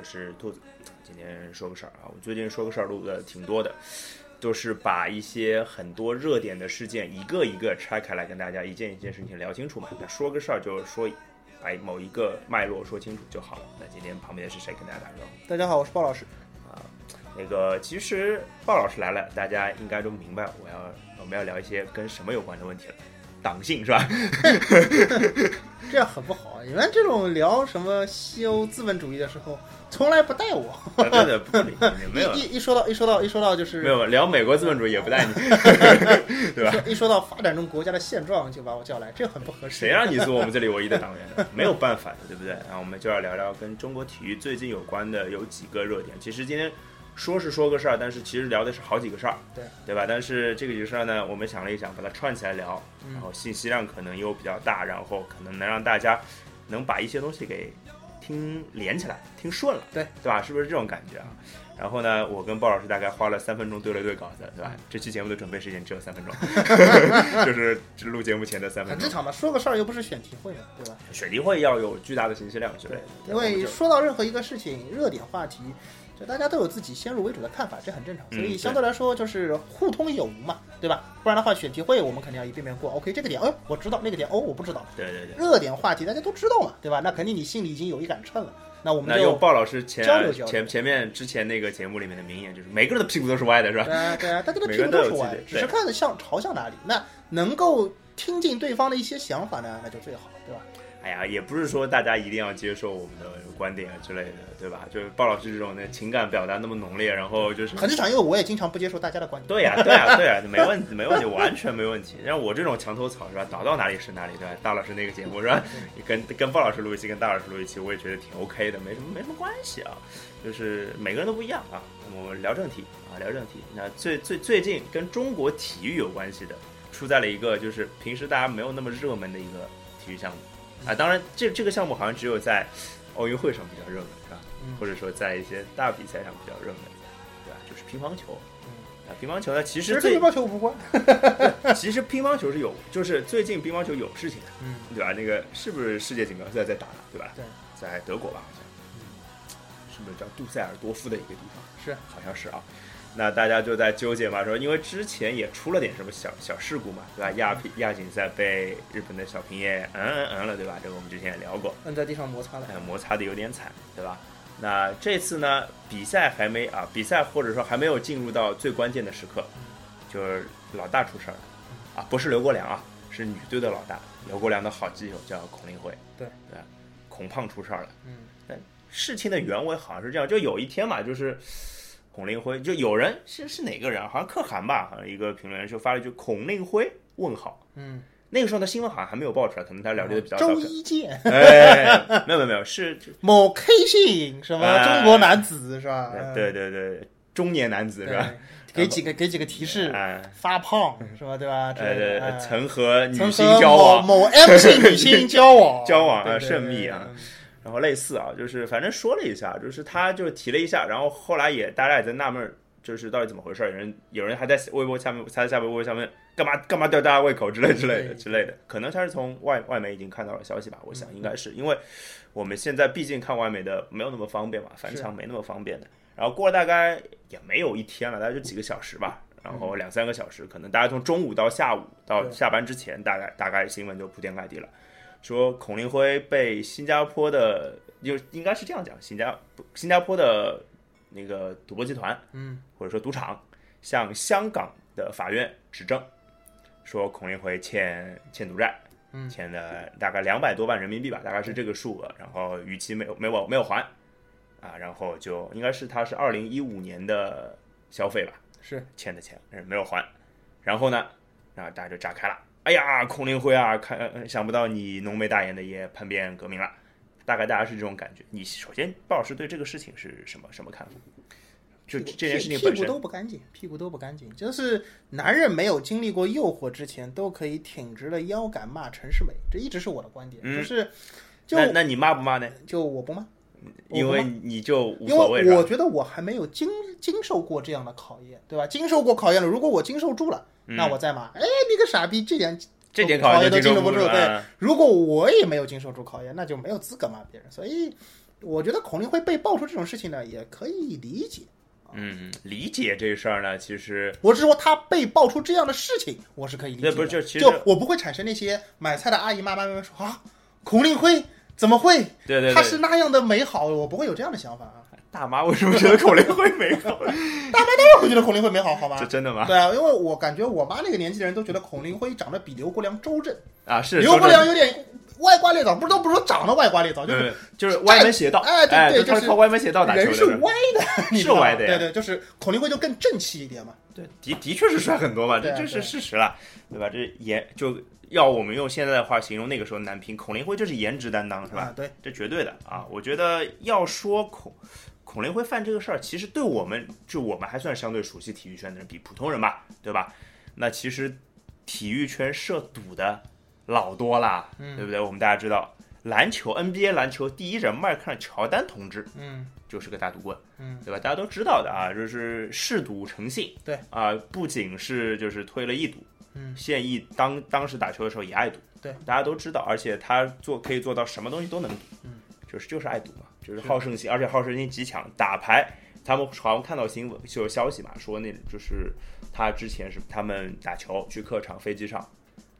我是兔子。今天说个事儿啊，我最近说个事儿录的挺多的，都是把一些很多热点的事件一个一个拆开来，跟大家一件一件事情聊清楚嘛。那说个事儿就是说，把某一个脉络说清楚就好了。那今天旁边是谁跟大家打招呼？大家好，我是鲍老师。啊那个其实鲍老师来了，大家应该都明白我要我们要聊一些跟什么有关的问题了，党性是吧？这样很不好。你们这种聊什么西欧资本主义的时候，从来不带我。对对，不理你，没有 一一一说到一说到一说到就是没有聊美国资本主义也不带你，对吧？一说到发展中国家的现状就把我叫来，这很不合适。谁让你是我们这里唯一的党员的？没有办法的，对不对？然后我们就要聊聊跟中国体育最近有关的有几个热点。其实今天。说是说个事儿，但是其实聊的是好几个事儿，对对吧？但是这个几个事儿呢，我们想了一想，把它串起来聊，嗯然后信息量可能又比较大，然后可能能让大家能把一些东西给听连起来，听顺了，对对吧？是不是这种感觉啊？然后呢，我跟鲍老师大概花了三分钟对了对稿子，对吧？这期节目的准备时间只有三分钟，就是录节目前的三分钟。很正常嘛，说个事儿又不是选题会嘛，对吧？选题会要有巨大的信息量之类的，因为说到任何一个事情，热点话题。就大家都有自己先入为主的看法，这很正常，所以相对来说就是互通有无嘛，对吧？不然的话，选题会我们肯定要一遍遍过。OK，这个点，哎，我知道；那个点，哦，我不知道。对对对。热点话题大家都知道嘛，对吧？那肯定你心里已经有一杆秤了。那我们就用鲍老师前交流交流前前面之前那个节目里面的名言，就是每个人的屁股都是歪的，是吧？对啊，对啊，大家的屁股都是歪，只是看向朝向哪里。那能够听进对方的一些想法呢，那就最好，对吧？哎呀，也不是说大家一定要接受我们的观点啊之类的，对吧？就是鲍老师这种的情感表达那么浓烈，然后就是很正常，因为我也经常不接受大家的观点。对呀，对呀，对呀，没问题，没问题，完全没问题。像我这种墙头草是吧？倒到哪里是哪里，对吧？大老师那个节目是吧？你跟跟鲍老师录一期，跟大老师录一期，我也觉得挺 OK 的，没什么没什么关系啊。就是每个人都不一样啊。我们聊正题啊，聊正题。那最最最近跟中国体育有关系的，出在了一个就是平时大家没有那么热门的一个体育项目。啊，当然，这这个项目好像只有在奥运会上比较热门，是吧？嗯、或者说在一些大比赛上比较热门，对吧？就是乒乓球。嗯、啊，乒乓球呢，其实跟乒乓球无关。其实乒乓球是有，就是最近乒乓球有事情的，嗯，对吧？那个是不是世界锦标赛在打，对吧？对，在德国吧，好像。是不是叫杜塞尔多夫的一个地方？是，好像是啊。那大家就在纠结嘛，说因为之前也出了点什么小小事故嘛，对吧？亚乒亚锦赛被日本的小平野嗯嗯嗯了，对吧？这个我们之前也聊过，摁在地上摩擦了，哎，摩擦的有点惨，对吧？那这次呢，比赛还没啊，比赛或者说还没有进入到最关键的时刻，就是老大出事儿。了，啊，不是刘国梁啊，是女队的老大，刘国梁的好基友叫孔令辉，对。对，孔胖出事儿了，嗯，但事情的原委好像是这样，就有一天嘛，就是。孔令辉就有人是是哪个人？好像可汗吧，好像一个评论员就发了一句“孔令辉问号”。嗯，那个时候的新闻好像还没有爆出来，可能他了解的比较早。周一见，哎，没有没有没有，是某 K 姓什么中国男子是吧？对对对，中年男子是吧？给几个给几个提示，发胖是吧？对吧？对对，曾和女星交往，某 M 姓女星交往，交往啊，甚密啊。然后类似啊，就是反正说了一下，就是他就提了一下，然后后来也大家也在纳闷，就是到底怎么回事？有人有人还在微博下面，他在下面微博下面干嘛干嘛吊大家胃口之类之类的之类的，可能他是从外外媒已经看到了消息吧，我想应该是因为我们现在毕竟看外媒的没有那么方便嘛，翻墙没那么方便的。然后过了大概也没有一天了，大概就几个小时吧，然后两三个小时，可能大家从中午到下午到下班之前，大概大概新闻就铺天盖地了。说孔令辉被新加坡的，就应该是这样讲，新加新加坡的那个赌博集团，嗯，或者说赌场，向香港的法院指证，说孔令辉欠欠赌债，嗯，欠了大概两百多万人民币吧，大概是这个数额，然后逾期没有没有没有还，啊，然后就应该是他是二零一五年的消费吧，是。欠的钱，没有还，然后呢，然后大家就炸开了。哎呀，孔令辉啊，看想不到你浓眉大眼的也叛变革命了，大概大家是这种感觉。你首先，鲍老师对这个事情是什么什么看法？就这件事情本身，屁股都不干净，屁股都不干净。就是男人没有经历过诱惑之前，都可以挺直了腰杆骂陈世美，这一直是我的观点。就是，就那那你骂不骂呢？就我不骂，因为你就无所谓。因为我觉得我还没有经经受过这样的考验，对吧？经受过考验了，如果我经受住了。那我再骂，哎，你个傻逼，这点这点考考验都经受不住对啊如果我也没有经受住考验，那就没有资格骂别人。所以，我觉得孔令辉被爆出这种事情呢，也可以理解。嗯，理解这事儿呢，其实我是说，他被爆出这样的事情，我是可以理解的。那不是就其实就我不会产生那些买菜的阿姨妈妈们说啊，孔令辉怎么会？对对对，他是那样的美好，我不会有这样的想法啊。大妈为什么觉得孔令辉美好？当然会觉得孔令辉美好，好吗这？真的吗？对啊，因为我感觉我妈那个年纪的人都觉得孔令辉长得比刘国梁周正，啊，是刘国梁有点歪瓜裂枣，不是都不是说长得歪瓜裂枣，就是对，就是歪门邪道，哎对对就是靠歪门邪道打球的人是歪的，你知道吗歪的呀对对，就是孔令辉就更正气一点嘛。对，的的确是帅很多嘛，这这是事实了，对吧？这颜就要我们用现在的话形容那个时候男乒，孔令辉就是颜值担当，是吧？啊，对，这绝对的啊！我觉得要说孔孔令辉犯这个事儿，其实对我们就我们还算相对熟悉体育圈的人，比普通人吧，对吧？那其实体育圈涉赌的老多啦，嗯对不对？我们大家知道，篮球 NBA 篮球第一人迈克尔乔丹同志嗯就是个大赌棍，嗯，对吧？大家都知道的啊，就是嗜赌成性，对啊，不仅是就是推了一赌，嗯，现役当当时打球的时候也爱赌，对，大家都知道，而且他做可以做到什么东西都能赌，嗯，就是就是爱赌嘛，就是好胜心，而且好胜心极强。打牌，他们好像看到新闻就有消息嘛，说那就是他之前是他们打球去客场飞机上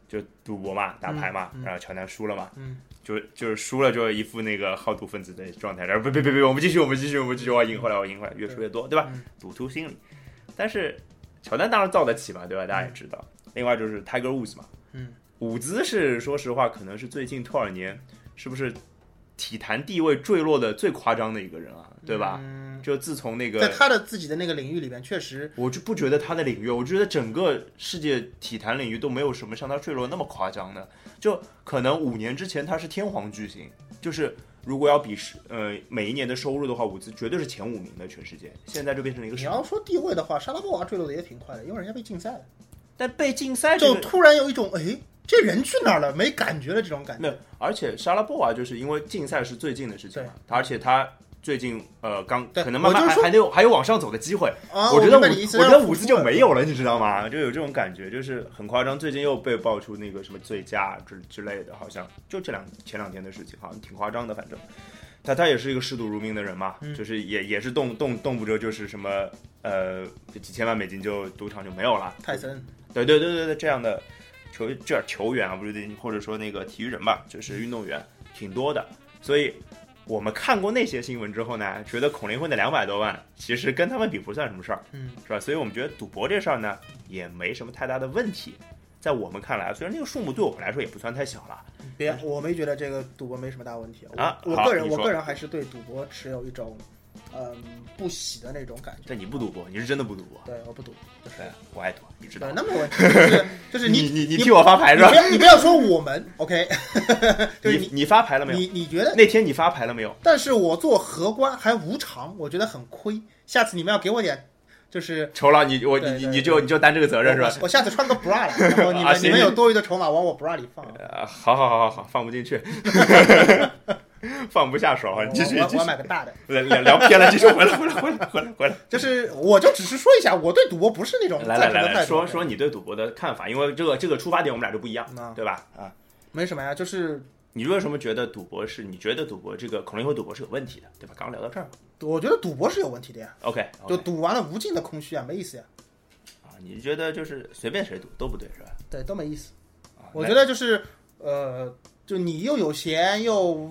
就赌博嘛，打牌嘛，嗯嗯然后乔丹输了嘛，嗯，就就是输了就一副那个好赌分子的状态，然后别别别别，我们继续我们继续我们继续，我赢回来我赢回来，越输越多，对吧？嗯赌徒心理。但是乔丹当然造得起嘛，对吧？大家也知道。另外就是 Tiger Woods 嘛，嗯，伍兹是说实话，可能是最近多少年是不是体坛地位坠落的最夸张的一个人啊，对吧？嗯就自从那个在他的自己的那个领域里边，确实，我就不觉得他的领域，我觉得整个世界体坛领域都没有什么像他坠落那么夸张的。就可能五年之前他是天皇巨星，就是如果要比是呃每一年的收入的话，伍兹绝对是前五名的全世界。现在就变成了一个？你要说地位的话，莎拉波娃坠落的也挺快的，因为人家被禁赛了，但被禁赛这个就突然有一种哎，这人去哪儿了？没感觉了这种感觉。没有，而且莎拉波娃就是因为竞赛是最近的事情嘛，而且他最近呃刚对可能慢慢还还得有还有往上走的机会。啊，我觉得伍明白你意思我觉得伍兹就没有了，你知道吗？就有这种感觉，就是很夸张。最近又被爆出那个什么醉驾之之类的，好像就这两前两天的事情，好像挺夸张的。反正他他也是一个嗜赌如命的人嘛，嗯就是也也是动动动不着就是什么呃几千万美金就赌场就没有了。泰森，对对对对对，这样的球这球员啊，不是或者说那个体育人吧，就是运动员挺多的，所以我们看过那些新闻之后呢，觉得孔令辉的两百多万其实跟他们比不算什么事儿，嗯，是吧？所以我们觉得赌博这事儿呢也没什么太大的问题，在我们看来，虽然那个数目对我们来说也不算太小了，别，我没觉得这个赌博没什么大问题。我啊我个人我个人还是对赌博持有一种嗯不喜的那种感觉。但你不赌博，你是真的不赌博，对，我不赌，就是对，我爱赌，你知道对，。那没有问题，就是就是你 你你你替我发牌是吧你不？要你不要说我们，OK，就是你你你发牌了没有？你你觉得，那天你发牌了没有？但是我做荷官还无偿，我觉得很亏。下次你们要给我点，就是酬劳你我你你就你就担这个责任是吧？我我下次穿个 bra 来，然后 你们、啊你们有多余的筹码往我 bra 里放。呃，好好好好好，放不进去，放不下手啊！我你继续我我，买个大的。聊聊聊偏了，继续回来回来回来回来回来。就是我就只是说一下，我对赌博不是那种来来来来赞成的态度说说你对赌博的看法，因为这个这个出发点我们俩就不一样啊，对吧？啊，没什么呀，就是你为什么觉得赌博是？你觉得赌博这个孔令辉赌博是有问题的，对吧？刚刚聊到这儿我觉得赌博是有问题的呀，，OK，就赌完了无尽的空虚啊，没意思呀，啊，你觉得就是随便谁赌都不对是吧？对，都没意思。啊我觉得就是呃，就你又有闲又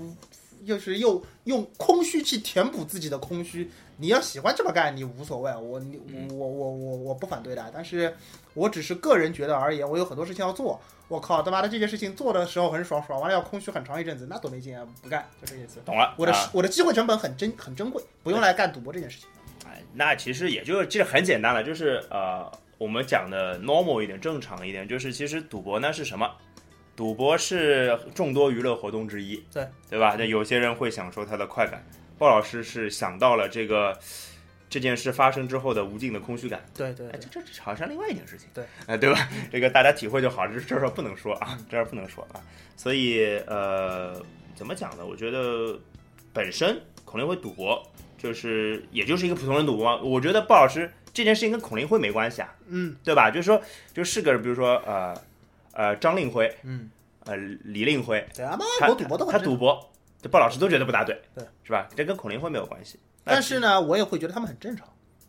又是又用空虚去填补自己的空虚，你要喜欢这么干，你无所谓，我你我我我我不反对的，但是我只是个人觉得而言，我有很多事情要做，我靠他妈的这件事情做的时候很爽，爽完了要空虚很长一阵子，那多没劲啊，不干，就这意思。懂了，我的、啊我的机会成本很珍很珍贵，不用来干赌博这件事情。哎，那其实也就其实很简单了，就是呃，我们讲的 normal 一点、正常一点，就是其实赌博那是什么？赌博是众多娱乐活动之一，对对吧？那有些人会享受它的快感，鲍老师是想到了这个这件事发生之后的无尽的空虚感。哎，对对对这这这好像另外一件事情，对，哎，对吧？这个大家体会就好，这这事儿不能说啊，这不能说啊。所以呃，怎么讲呢？我觉得本身孔令辉赌博，就是也就是一个普通人赌博嘛。我觉得鲍老师这件事情跟孔令辉没关系啊，嗯，对吧？就是说，就是个比如说呃呃张令辉，嗯，呃李令辉，对啊，他我赌博都很他赌博，这鲍老师都觉得不大对，对，是吧？这跟孔令辉没有关系。但是呢，我也会觉得他们很正常，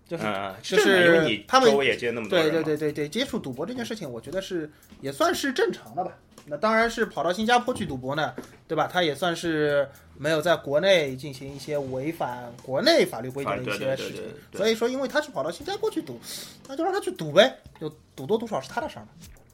就是嗯，就是因为你他们周围也接那么多对，对对对对，接触赌博这件事情，我觉得是也算是正常的吧。那当然是跑到新加坡去赌博呢，对吧？他也算是没有在国内进行一些违反国内法律规定的一些事情所以说，因为他是跑到新加坡去赌，那就让他去赌呗，就赌多赌少是他的事儿嘛。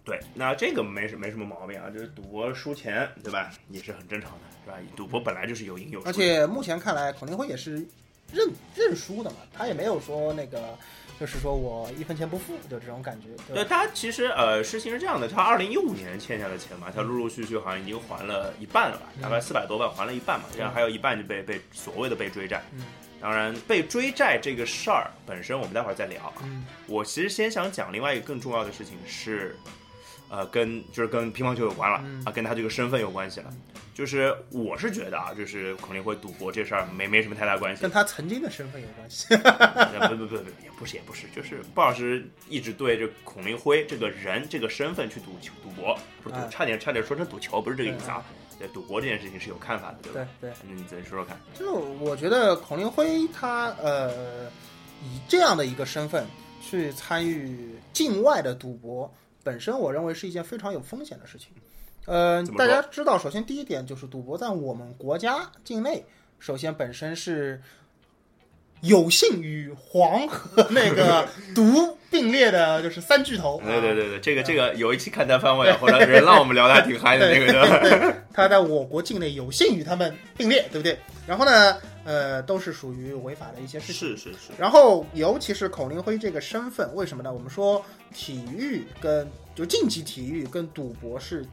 对，那这个没什没什么毛病啊，就是赌博输钱，对吧？也是很正常的，是吧？赌博本来就是有赢有输，而且目前看来，孔令辉也是认认输的嘛，他也没有说那个，就是说我一分钱不付，就这种感觉。对吧？他其实呃，事情是这样的，他二零一五年欠下的钱嘛，他陆陆续续好像已经还了一半了吧，大概四百多万还了一半嘛，然后还有一半就被被所谓的被追债。嗯当然，被追债这个事儿本身，我们待会儿再聊。嗯我其实先想讲另外一个更重要的事情是，呃，跟就是跟乒乓球有关了、嗯啊，跟他这个身份有关系了。就是我是觉得啊，就是孔令辉赌博这事儿没没什么太大关系跟，他曾经的身份有关系。不不不不，也不是也不是，就是鲍老师一直对这孔令辉这个人这个身份去赌球赌博，不是差点差点说成赌球，不是这个意思啊。对赌博这件事情是有看法的，对吧？对对。那你再说说看。就我觉得孔令辉他呃以这样的一个身份去参与境外的赌博，本身我认为是一件非常有风险的事情。呃大家知道，首先第一点就是赌博在我们国家境内，首先本身是有幸与黄和 那个毒并列的，就是三巨头。对对对对，这个嗯这个有一期看单番位啊，后来人让我们聊的还挺嗨的那个，对？他在我国境内有幸与他们并列，对不对？然后呢，呃，都是属于违法的一些事情。是是是，然后，尤其是孔令辉这个身份，为什么呢？我们说体育跟就竞技体育跟赌博是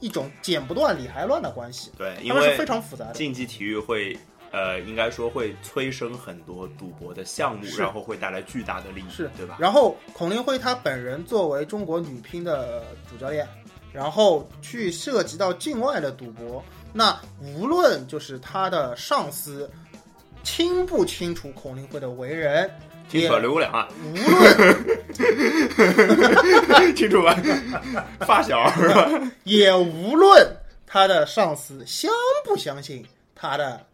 一种剪不断理还乱的关系，对，因为是非常复杂的。竞技体育会。呃，应该说会催生很多赌博的项目，然后会带来巨大的利益，是对吧？然后，孔令辉他本人作为中国女乒的主教练，然后去涉及到境外的赌博，那无论就是他的上司清不清楚孔令辉的为人，清楚刘五两啊，无论 清楚吧？发小是吧？也无论他的上司相不相信他的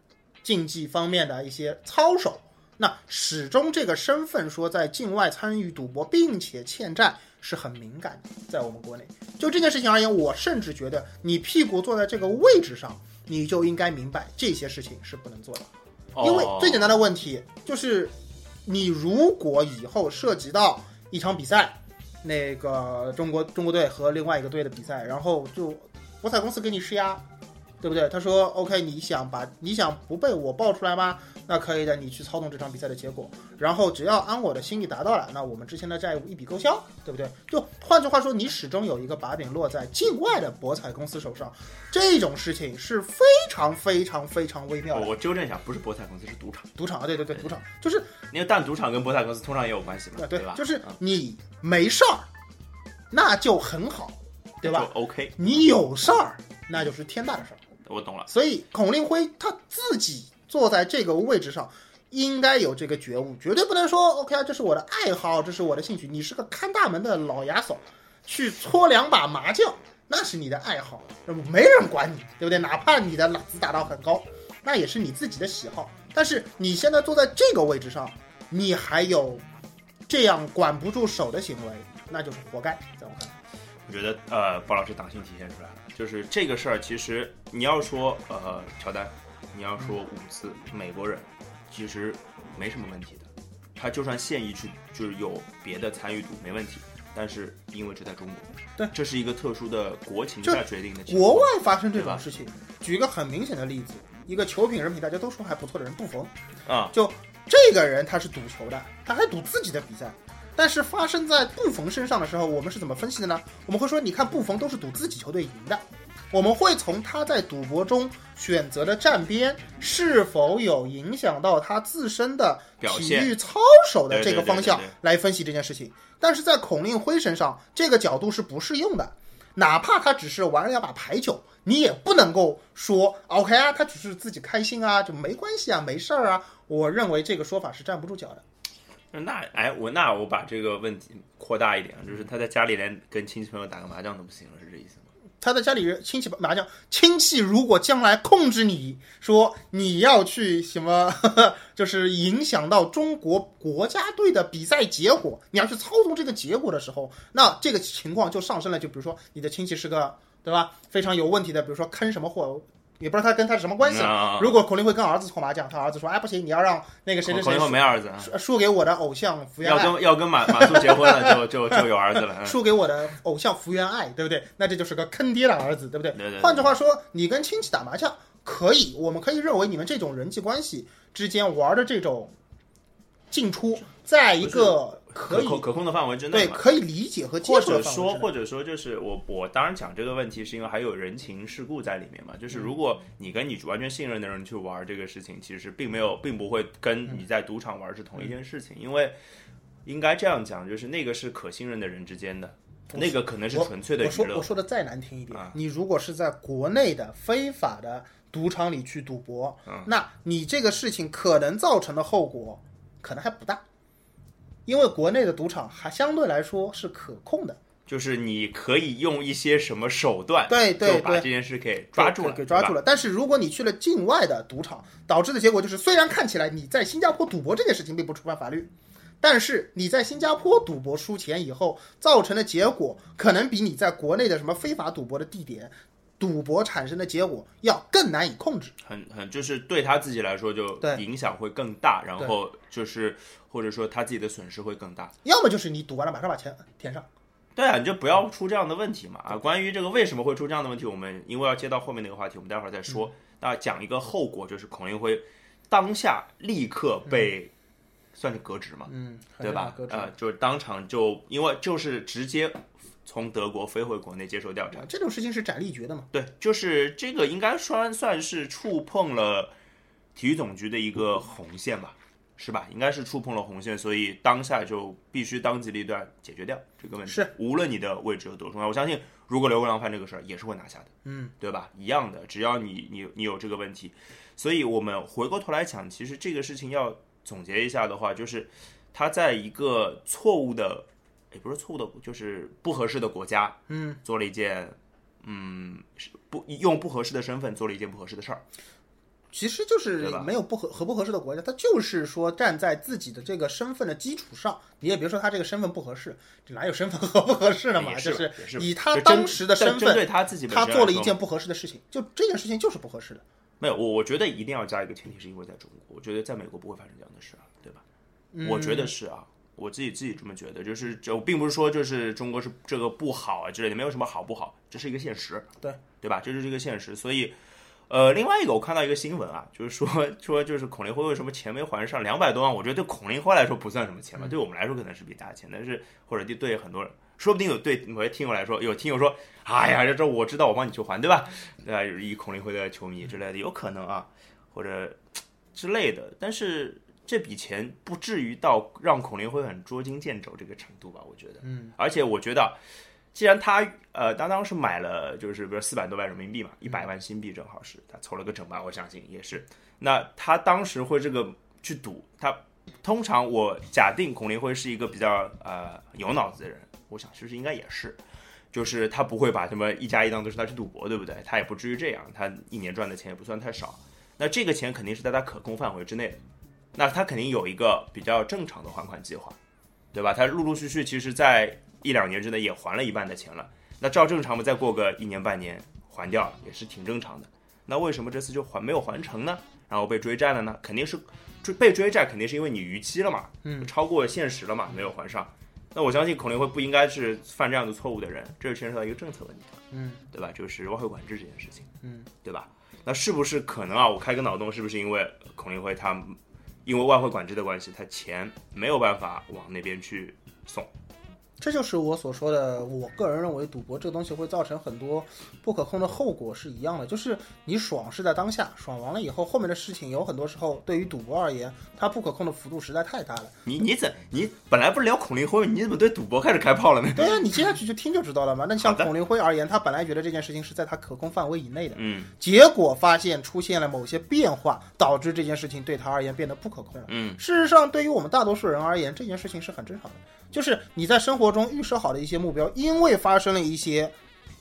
竞技方面的一些操守，那始终这个身份说在境外参与赌博并且欠债是很敏感的，在我们国内。就这件事情而言，我甚至觉得你屁股坐在这个位置上，你就应该明白这些事情是不能做的。因为最简单的问题就是，你如果以后涉及到一场比赛，那个中国中国队和另外一个队的比赛，然后就博彩公司给你施压，对不对？他说 OK，你想把你想不被我爆出来吗？那可以的，你去操纵这场比赛的结果，然后只要按我的心意达到了，那我们之前的债务一笔勾销，对不对？就换句话说，你始终有一个把柄落在境外的博彩公司手上，这种事情是非常非常非常微妙的。我我纠正一下，不是博彩公司，是赌场。赌场啊，对对对，赌场就是因为但赌场跟博彩公司通常也有关系嘛，对对吧？就是嗯你没事儿，那就很好，对吧？就 OK，你有事儿，那就是天大的事儿。我懂了。所以孔令辉他自己坐在这个位置上，应该有这个觉悟，绝对不能说 OK 啊，这是我的爱好，这是我的兴趣。你是个看大门的老牙嫂，去搓两把麻将，那是你的爱好，没人管你，对不对？哪怕你的老子打到很高，那也是你自己的喜好。但是你现在坐在这个位置上，你还有这样管不住手的行为，那就是活该，在我看来。我觉得呃，鲍老师党性体现出来了，就是这个事儿，其实你要说呃乔丹，你要说伍兹美国人，其实没什么问题的。他就算现役去就是有别的参与度没问题，但是因为这在中国，对，这是一个特殊的国情就下决定的。国外发生这种事情，举一个很明显的例子，一个球品人品大家都说还不错的人布冯，啊，就这个人他是赌球的，他还赌自己的比赛。但是发生在布冯身上的时候，我们是怎么分析的呢？我们会说，你看布冯都是赌自己球队赢的，我们会从他在赌博中选择的站边是否有影响到他自身的体育操守的这个方向来分析这件事情。但是在孔令辉身上，这个角度是不适用的。哪怕他只是玩了两把牌九，你也不能够说 OK 啊，他只是自己开心啊，就没关系啊，没事儿啊。我认为这个说法是站不住脚的。那哎，我那我把这个问题扩大一点，就是他在家里连跟亲戚朋友打个麻将都不行了，是这意思吗？他在家里人亲戚麻将，亲戚如果将来控制你说你要去什么，就是影响到中国国家队的比赛结果，你要去操纵这个结果的时候，那这个情况就上升了。就比如说你的亲戚是个对吧，非常有问题的，比如说坑什么货。也不知道他跟他是什么关系。如果孔令辉跟儿子搓麻将，他儿子说：“哎，不行，你要让那个谁谁谁。”孔令辉没儿子，输给我的偶像福原爱。要跟要跟马马苏结婚了，就就就有儿子了。输给我的偶像福原爱，对不对？那这就是个坑爹的儿子，对不对？对对。换句话说，你跟亲戚打麻将可以，我们可以认为你们这种人际关系之间玩的这种进出，在一个。可可可控的范围之内，对，可以理解和接受。或者说，或者说，就是我我当然讲这个问题，是因为还有人情世故在里面嘛。就是如果你跟你完全信任的人去玩这个事情，其实并没有，并不会跟你在赌场玩是同一件事情。因为应该这样讲，就是那个是可信任的人之间的，那个可能是纯粹的娱乐。我说我说的再难听一点，你如果是在国内的非法的赌场里去赌博，那你这个事情可能造成的后果可能还不大。因为国内的赌场还相对来说是可控的，就是你可以用一些什么手段，对对对，把这件事给抓住了，给抓住了。但是如果你去了境外的赌场，导致的结果就是，虽然看起来你在新加坡赌博这件事情并不触犯法律，但是你在新加坡赌博输钱以后造成的结果，可能比你在国内的什么非法赌博的地点。赌博产生的结果要更难以控制，很很就是对他自己来说就影响会更大，然后就是或者说他自己的损失会更大。要么就是你赌完了马上把钱填上，对啊，你就不要出这样的问题嘛啊！关于这个为什么会出这样的问题，我们因为要接到后面那个话题，我们待会儿再说。那讲一个后果，就是孔令辉当下立刻被算是革职嘛，嗯，对吧？呃，就是当场就因为就是直接。从德国飞回国内接受调查，这种事情是斩立决的嘛？对，就是这个应该算算是触碰了体育总局的一个红线吧，是吧？应该是触碰了红线，所以当下就必须当机立断解决掉这个问题。是，无论你的位置有多重要，我相信如果刘国梁犯这个事儿，也是会拿下的。嗯，对吧？一样的，只要你你你有这个问题，所以我们回过头来讲，其实这个事情要总结一下的话，就是他在一个错误的。也不是错误的，就是不合适的国家，嗯，做了一件，嗯，不用不合适的身份做了一件不合适的事儿。其实就是没有不合合不合适的国家，他就是说站在自己的这个身份的基础上，你也别说他这个身份不合适，这哪有身份 合不合适的嘛？就是以他当时的身份，对他自己，他做了一件不合适的事情，就这件事情就是不合适的。没有，我我觉得一定要加一个前提，是因为在中国，我觉得在美国不会发生这样的事啊，对吧？我觉得是啊。我自己自己这么觉得，就是就并不是说就是中国是这个不好啊之类的，没有什么好不好，这是一个现实，对对吧？这是一个现实，所以，呃，另外一个我看到一个新闻啊，就是说说就是孔令辉为什么钱没还上两百多万？我觉得对孔令辉来说不算什么钱吧，对我们来说可能是笔大钱，但是或者对对很多人，说不定有对某些听友来说，有听友说，哎呀，这这我知道，我帮你去还，对吧？对吧？以孔令辉的球迷之类的，有可能啊，或者之类的，但是。这笔钱不至于到让孔令辉很捉襟见肘这个程度吧？我觉得，嗯，而且我觉得，既然他呃，他当时买了就是比如四百多万人民币嘛，一百万新币正好是他凑了个整吧，我相信也是。那他当时会这个去赌，他通常我假定孔令辉是一个比较呃有脑子的人，我想其实应该也是，就是他不会把什么一加一当都是他去赌博，对不对？他也不至于这样，他一年赚的钱也不算太少，那这个钱肯定是在他可控范围之内的。那他肯定有一个比较正常的还款计划，对吧？他陆陆续续，其实，在一两年之内也还了一半的钱了。那照正常嘛，再过个一年半年还掉也是挺正常的。那为什么这次就还没有还成呢？然后被追债了呢？肯定是追被追债，肯定是因为你逾期了嘛，嗯，超过现实了嘛，没有还上。那我相信孔令辉不应该是犯这样的错误的人，这就牵扯到一个政策问题，嗯，对吧？就是外汇管制这件事情，嗯，对吧？那是不是可能啊？我开个脑洞，是不是因为孔令辉他？因为外汇管制的关系，他钱没有办法往那边去送，这就是我所说的，我个人认为赌博这个东西会造成很多不可控的后果是一样的，就是你爽是在当下，爽完了以后，后面的事情有很多时候对于赌博而言，它不可控的幅度实在太大了。你你怎你本来不是聊孔令辉，你怎么对赌博开始开炮了呢？对呀、你接下去就听就知道了嘛。那像孔令辉而言，他本来觉得这件事情是在他可控范围以内的，嗯结果发现出现了某些变化，导致这件事情对他而言变得不可控了。嗯事实上，对于我们大多数人而言，这件事情是很正常的。就是你在生活中预设好的一些目标，因为发生了一些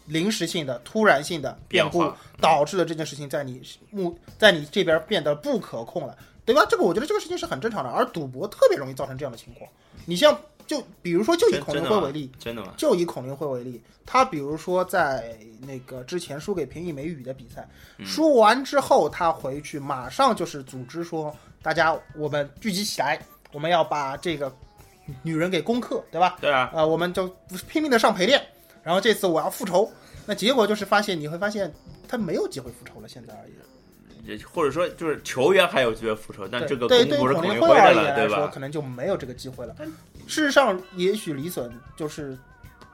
临时性的、突然性的变故变，导致了这件事情在你目在你这边变得不可控了，对吧？这个我觉得这个事情是很正常的，而赌博特别容易造成这样的情况。你像就比如说，就以孔令辉为例，真的吗？就以孔令辉为例，他比如说在那个之前输给平易美宇的比赛，嗯输完之后他回去马上就是组织说，大家我们聚集起来，我们要把这个女人给攻克，对吧？对啊，啊、我们就拼命的上陪练，然后这次我要复仇，那结果就是发现你会发现他没有机会复仇了，现在而已。也或者说就是球员还有机会复仇，但这个对对孔孔令辉而言来说，对吧？可能就没有这个机会了。事实上，也许李隼就是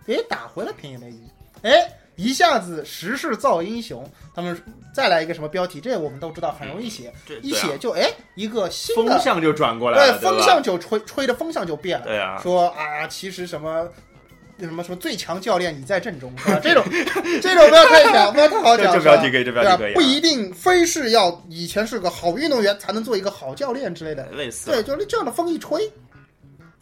哎打回了平野美宇，哎，一下子时势造英雄。他们再来一个什么标题，这我们都知道，很容易写，一写就哎一个新的风向就转过来了，对，风向就吹吹的风向就变了。对啊，说啊，其实什么。什么什么最强教练你在阵中 是吧？这种这种不要太讲，不要太好讲。这这标题可以这标题可以不一定非是要以前是个好运动员才能做一个好教练之类的。类似对，就是这样的风一吹，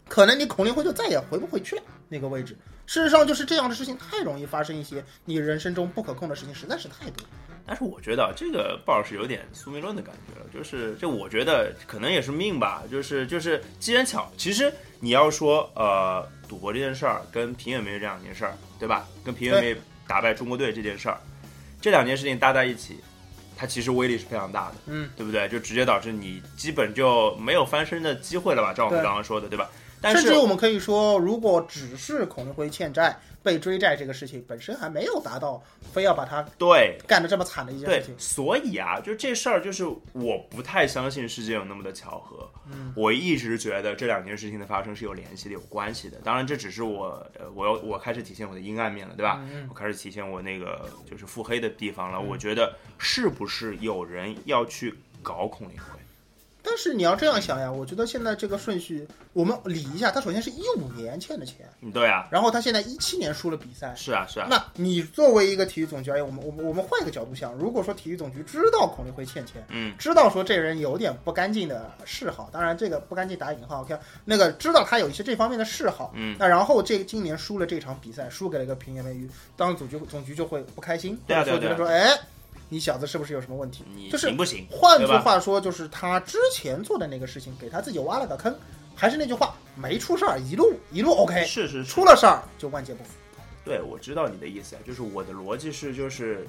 可能你孔令辉就再也回不回去了那个位置。事实上，就是这样的事情太容易发生，一些你人生中不可控的事情实在是太多。但是我觉得啊这个鲍老师有点宿命论的感觉了，就是这我觉得可能也是命吧，就是就是机缘巧。其实你要说呃赌博这件事儿跟平野美宇这两件事儿，对吧？跟平野美宇打败中国队这件事儿，这两件事情搭在一起，它其实威力是非常大的，嗯，对不对？就直接导致你基本就没有翻身的机会了吧？照我们刚刚说的，对吧？但是甚至我们可以说，如果只是孔令辉欠债被追债这个事情本身还没有达到非要把他对干得这么惨的一件事情，，所以啊，就这事儿，就是我不太相信世界有那么的巧合。嗯，我一直觉得这两件事情的发生是有联系的、有关系的。当然，这只是我，呃，我要我开始体现我的阴暗面了，对吧？嗯我开始体现我那个就是腹黑的地方了。我觉得是不是有人要去搞孔令辉？但是你要这样想呀，我觉得现在这个顺序，我们理一下，他首先是一五年欠的钱，嗯，对啊，然后他现在一七年输了比赛，是啊，是啊，那你作为一个体育总局而言，我们我们我们换一个角度想，如果说体育总局知道孔令辉欠钱，嗯，知道说这人有点不干净的嗜好，当然这个不干净打引号，OK，那个知道他有一些这方面的嗜好，嗯，那然后这今年输了这场比赛，输给了一个平野美宇，当然总局总局就会不开心，对啊或者说对啊。觉得说，哎，你小子是不是有什么问题？你就是行不行？换句话说，就是他之前做的那个事情，给他自己挖了个坑。还是那句话，没出事儿，一路一路 OK，是是是，出了事儿就万劫不复。对，我知道你的意思啊，就是我的逻辑是，就是，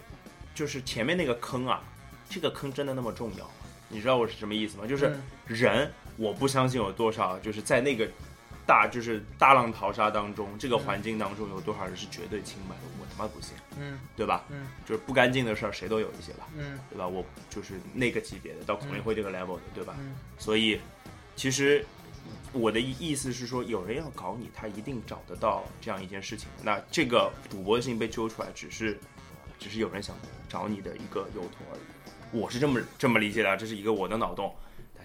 就是前面那个坑啊，这个坑真的那么重要吗？你知道我是什么意思吗？就是嗯人，我不相信有多少，就是在那个大就是大浪淘沙当中，这个环境当中有多少人是绝对清白的？我他妈不行，嗯对吧？嗯就是不干净的事儿，谁都有一些吧，嗯对吧？我就是那个级别的，到孔令辉这个 level 的，对吧？嗯所以，其实我的意意思是说，有人要搞你，他一定找得到这样一件事情。那这个赌博的事情被揪出来，只是只是有人想找你的一个由头而已。我是这么这么理解的啊，这是一个我的脑洞。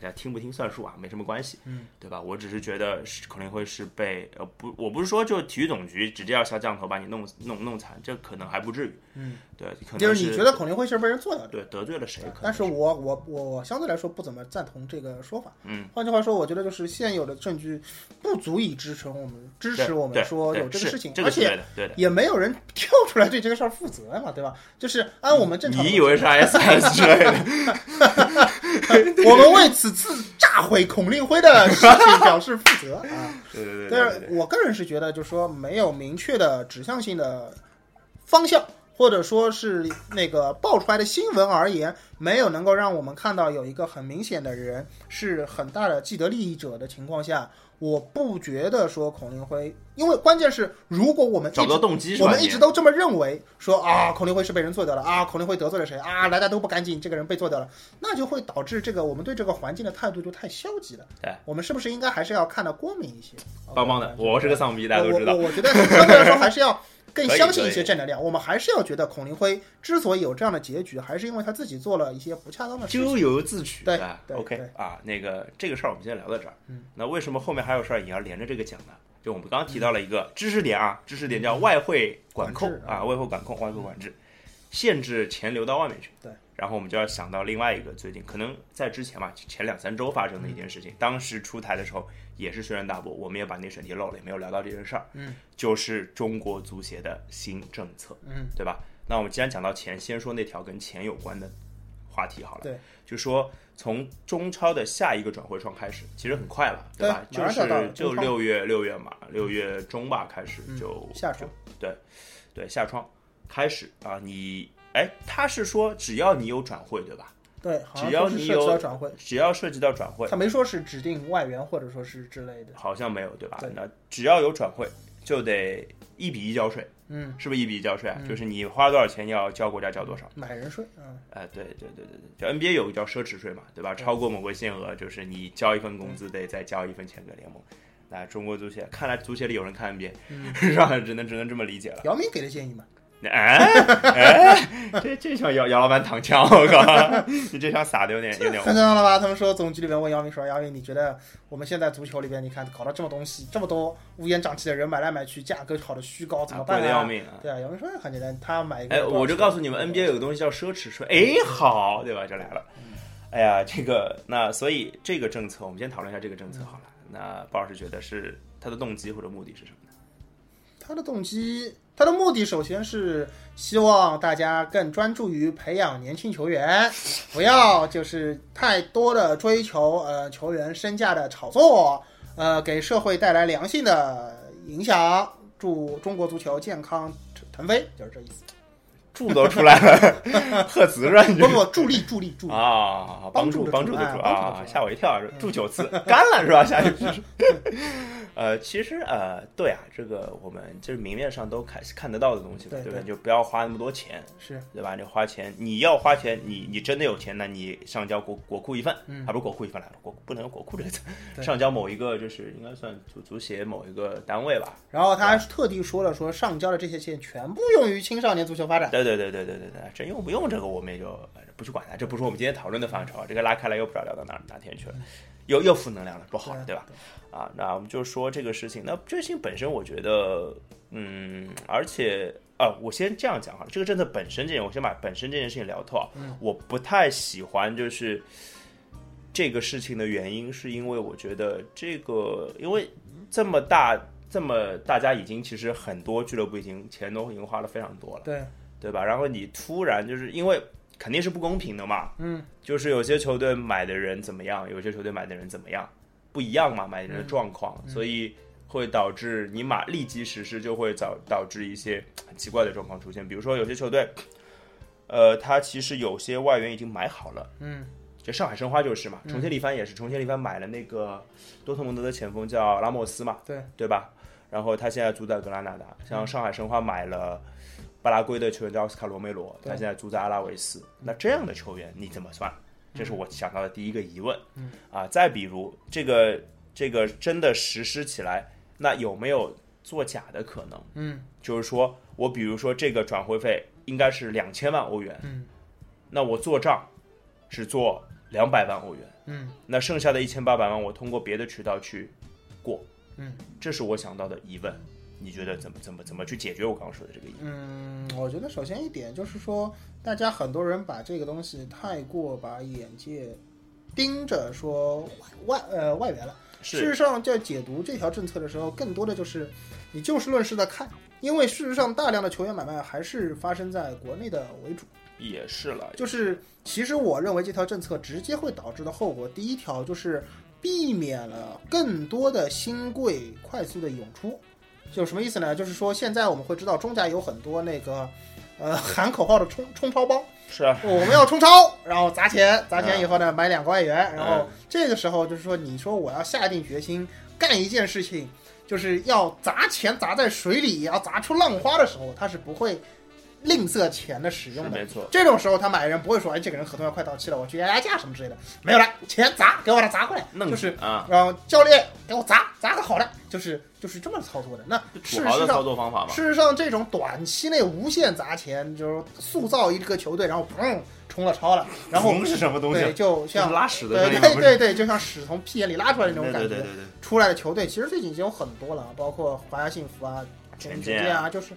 大家听不听算数啊，没什么关系，嗯，对吧？我只是觉得是孔令辉是被呃不，我不是说就体育总局直接要下降头把你弄弄弄惨，这可能还不至于，嗯，对，可能就是你觉得孔令辉是被人做掉的，对得罪了谁？但是我我我我相对来说不怎么赞同这个说法。嗯，换句话说，我觉得就是现有的证据不足以支撑我们支持我们说有这个事情，这而且个是对的，对的。也没有人 跳出来对这个事儿负责嘛，对吧？就是按我们正常的你以为是 SS 之类的？我们为此次炸毁孔令辉的事情表示负责 啊。对对对但是我个人是觉得，就是说没有明确的指向性的方向或者说是那个爆出来的新闻而言，没有能够让我们看到有一个很明显的人是很大的既得利益者的情况下，我不觉得说孔令辉，因为关键是如果我们一找到直动机是吧？我们一直都这么认为，说啊，孔令辉是被人做掉了啊，孔令辉得罪了谁啊，来的都不干净，这个人被做掉了，那就会导致这个我们对这个环境的态度就太消极了。对，我们是不是应该还是要看得光明一些？棒棒的，我是个丧逼，大家都知道我。我我觉得相对来说还是要更相信一些正能量。我们还是要觉得孔令辉之所以有这样的结局，还是因为他自己做了一些不恰当的事情。咎由自取，对？OK 对啊，那个这个事儿我们先聊到这儿。嗯，那为什么后面还有事儿也要连着这个讲呢？就我们刚刚提到了一个知识点啊，知识点叫外汇管控啊，外汇管控、外汇管制，限制钱流到外面去。对，然后我们就要想到另外一个最近可能在之前嘛，前两三周发生的一件事情，当时出台的时候也是轩然大波，我们也把那选题漏了，也没有聊到这件事儿。嗯，就是中国足协的新政策。嗯，对吧？那我们既然讲到钱，先说那条跟钱有关的话题好了。对，就说从中超的下一个转会窗开始，其实很快了，对吧？就是就六月六月嘛，六月中吧开始嗯就、下窗对对下窗开始啊，你哎，他是说只要你有转会对吧？对，好像只要你有到转会，只要涉及到转会，他没说是指定外援或者说是之类的。好像没有对吧？对那只要有转会就得一比一交税，嗯，是不是一比一交税啊？嗯就是你花多少钱要交国家交多少。买人税，嗯，哎，对对对对对，就 NBA 有个叫奢侈税嘛，对吧？超过某个限额，就是你交一份工资得再交一份钱给联盟。那中国足协，看来足协里有人看 NBA，、嗯 是吧？只能只能这么理解了。姚明给的建议嘛，哎哎，这这像姚姚老板躺枪，我靠！你这枪撒的有点有点 看到了吧？他们说总局里面问姚明说：“姚明，你觉得我们现在足球里边，你看搞了这么东西，这么多乌烟瘴气的人买来买去，价格炒的虚高，怎么办贵的啊？”要命啊！对啊，姚明说很简单，他买一个哎，我就告诉你们，NBA 有个东西叫奢侈税，哎，好，对吧？就来了。哎呀，这个那所以这个政策，我们先讨论一下这个政策好了。那鲍老师觉得是他的动机或者目的是什么呢？他的动机，他的目的首先是希望大家更专注于培养年轻球员，不要就是太多的追求呃球员身价的炒作，呃给社会带来良性的影响，祝中国足球健康腾飞，就是这意思。柱都出来了，贺词是吧？不不，助力助力助力，啊，帮助帮助的助啊吓我一跳，助九次干了是吧？下一句是，呃，其实呃，对啊，这个我们就是明面上都看看得到的东西嘛，对对吧？对就不要花那么多钱，是对吧？你花钱，你要花钱，你你真的有钱，那你上交国国库一份，嗯啊，不是国库一份来了，国不能用国库这个 词，上交某一个就是应该算足足协某一个单位吧，然后他还特地说了，说上交的这些钱全部用于青少年足球发展。对对对对对对对对，真用不用这个我们也就呃不去管它，这不是我们今天讨论的范畴，这个拉开来又不知道聊到哪哪天去了，又又负能量了，不好了，对吧？啊，那我们就说这个事情，那这个事情本身，我觉得，嗯，而且啊，我先这样讲好了，这个政策本身这件，我先把本身这件事情聊透啊，我不太喜欢就是这个事情的原因，是因为我觉得这个，因为这么大。这么大家已经其实很多俱乐部已经钱都已经花了非常多了，对，对吧？然后你突然就是因为肯定是不公平的嘛，嗯，就是有些球队买的人怎么样，有些球队买的人怎么样，不一样嘛，买的人的状况，所以会导致你马立即实施，就会导导致一些很奇怪的状况出现。比如说有些球队，呃，他其实有些外援已经买好了，嗯，就上海申花就是嘛，重庆力帆也是，重庆力帆买了那个多特蒙德的前锋叫拉莫斯嘛，对对吧？然后他现在租在格拉纳达，像上海申花买了巴拉圭的球员叫奥斯卡罗梅罗，他现在住在阿拉维斯。那这样的球员你怎么算？这是我想到的第一个疑问。嗯啊，再比如这个这个真的实施起来，那有没有作假的可能？嗯，就是说我比如说这个转会费应该是两千万欧元，嗯，那我做账只做两百万欧元，嗯，那剩下的一千八百万我通过别的渠道去过，嗯，这是我想到的疑问。你觉得怎么怎么怎么去解决我刚刚说的这个疑问？嗯，我觉得首先一点就是说，大家很多人把这个东西太过把眼界盯着说外外呃外援了。事实上，在解读这条政策的时候，更多的就是你就事论事的看，因为事实上大量的球员买卖还是发生在国内的为主。也是了，就是其实我认为这条政策直接会导致的后果，第一条就是避免了更多的新贵快速的涌出。就什么意思呢？就是说现在我们会知道中甲有很多那个呃 喊口号的冲冲超帮，是啊，我们要冲超，然后砸钱，砸钱以后呢买两个外援，然后这个时候就是说，你说我要下定决心干一件事情，就是要砸钱砸在水里，要砸出浪花的时候，他是不会吝啬钱的使用的。没错。这种时候他买人不会说，哎，这个人合同要快到期了，我去压压价什么之类的，没有了，钱砸，给我把它砸过来，就是啊，然后教练给我砸，砸个好的，就是就是这么操作的。那事实上，操作方法嘛。事实上，这种短期内无限砸钱，就是塑造一个球队，然后砰冲了超了，然后是什么东西？对，就像拉屎的对对对对，就像屎从屁眼里拉出来那种感觉。对对对对。出来的球队其实最近已经有很多了，包括华夏幸福啊、权健啊，就是。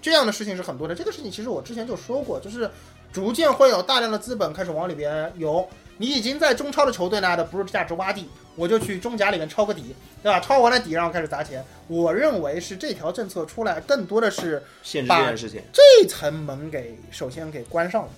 这样的事情是很多的。这个事情其实我之前就说过，就是逐渐会有大量的资本开始往里边涌。你已经在中超的球队呢的不是价值洼地，我就去中甲里面抄个底，对吧？抄完了底，然后开始砸钱。我认为是这条政策出来，更多的是限制这件事情，这层门给首先给关上了。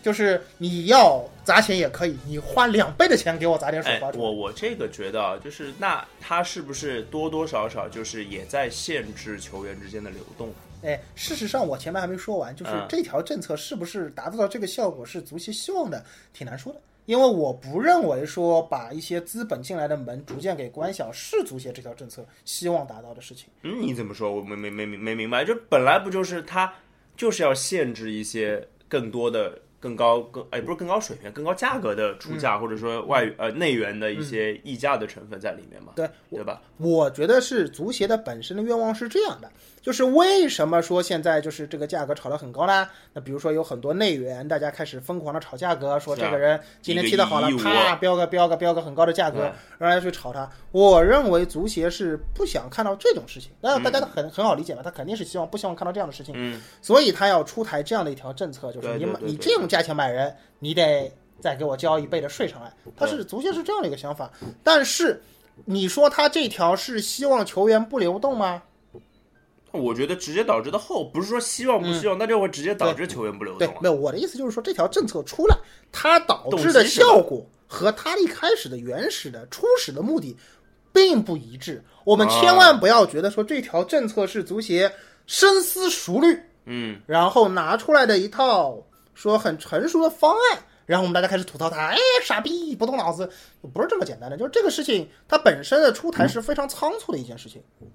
就是你要砸钱也可以，你花两倍的钱给我砸点水花。我我这个觉得啊，就是那他是不是多多少少就是也在限制球员之间的流动？哎，事实上我前面还没说完，就是这条政策是不是达到这个效果是足协希望的，挺难说的。因为我不认为说把一些资本进来的门逐渐给关小是足协这条政策希望达到的事情。嗯，你怎么说？我没没没没没明白。就本来不就是他就是要限制一些更多的。更高更哎不是更高水平更高价格的出价或者说外呃内援的一些溢价的成分在里面嘛？对对吧？我觉得是足协的本身的愿望是这样的，就是为什么说现在就是这个价格炒得很高呢？那比如说有很多内援，大家开始疯狂的炒价格，说这个人今天踢得好了，啪标个标个标个很高的价格，让大家去炒他。我认为足协是不想看到这种事情，那大家都很很好理解嘛，他肯定是希望不希望看到这样的事情，嗯，所以他要出台这样的一条政策，就是你你这种。价钱买人，你得再给我交一倍的税上来。他是足协是这样的一个想法，但是你说他这条是希望球员不流动吗？我觉得直接导致的后不是说希望不希望，那就会直接导致球员不流动。对，没有我的意思就是说这条政策出来，它导致的效果和它一开始的原始的初始的目的并不一致。我们千万不要觉得说这条政策是足协深思熟虑，嗯，然后拿出来的一套。说很成熟的方案，然后我们大家开始吐槽他，哎，傻逼，不动脑子，不是这么简单的。就是这个事情，它本身的出台是非常仓促的一件事情。嗯，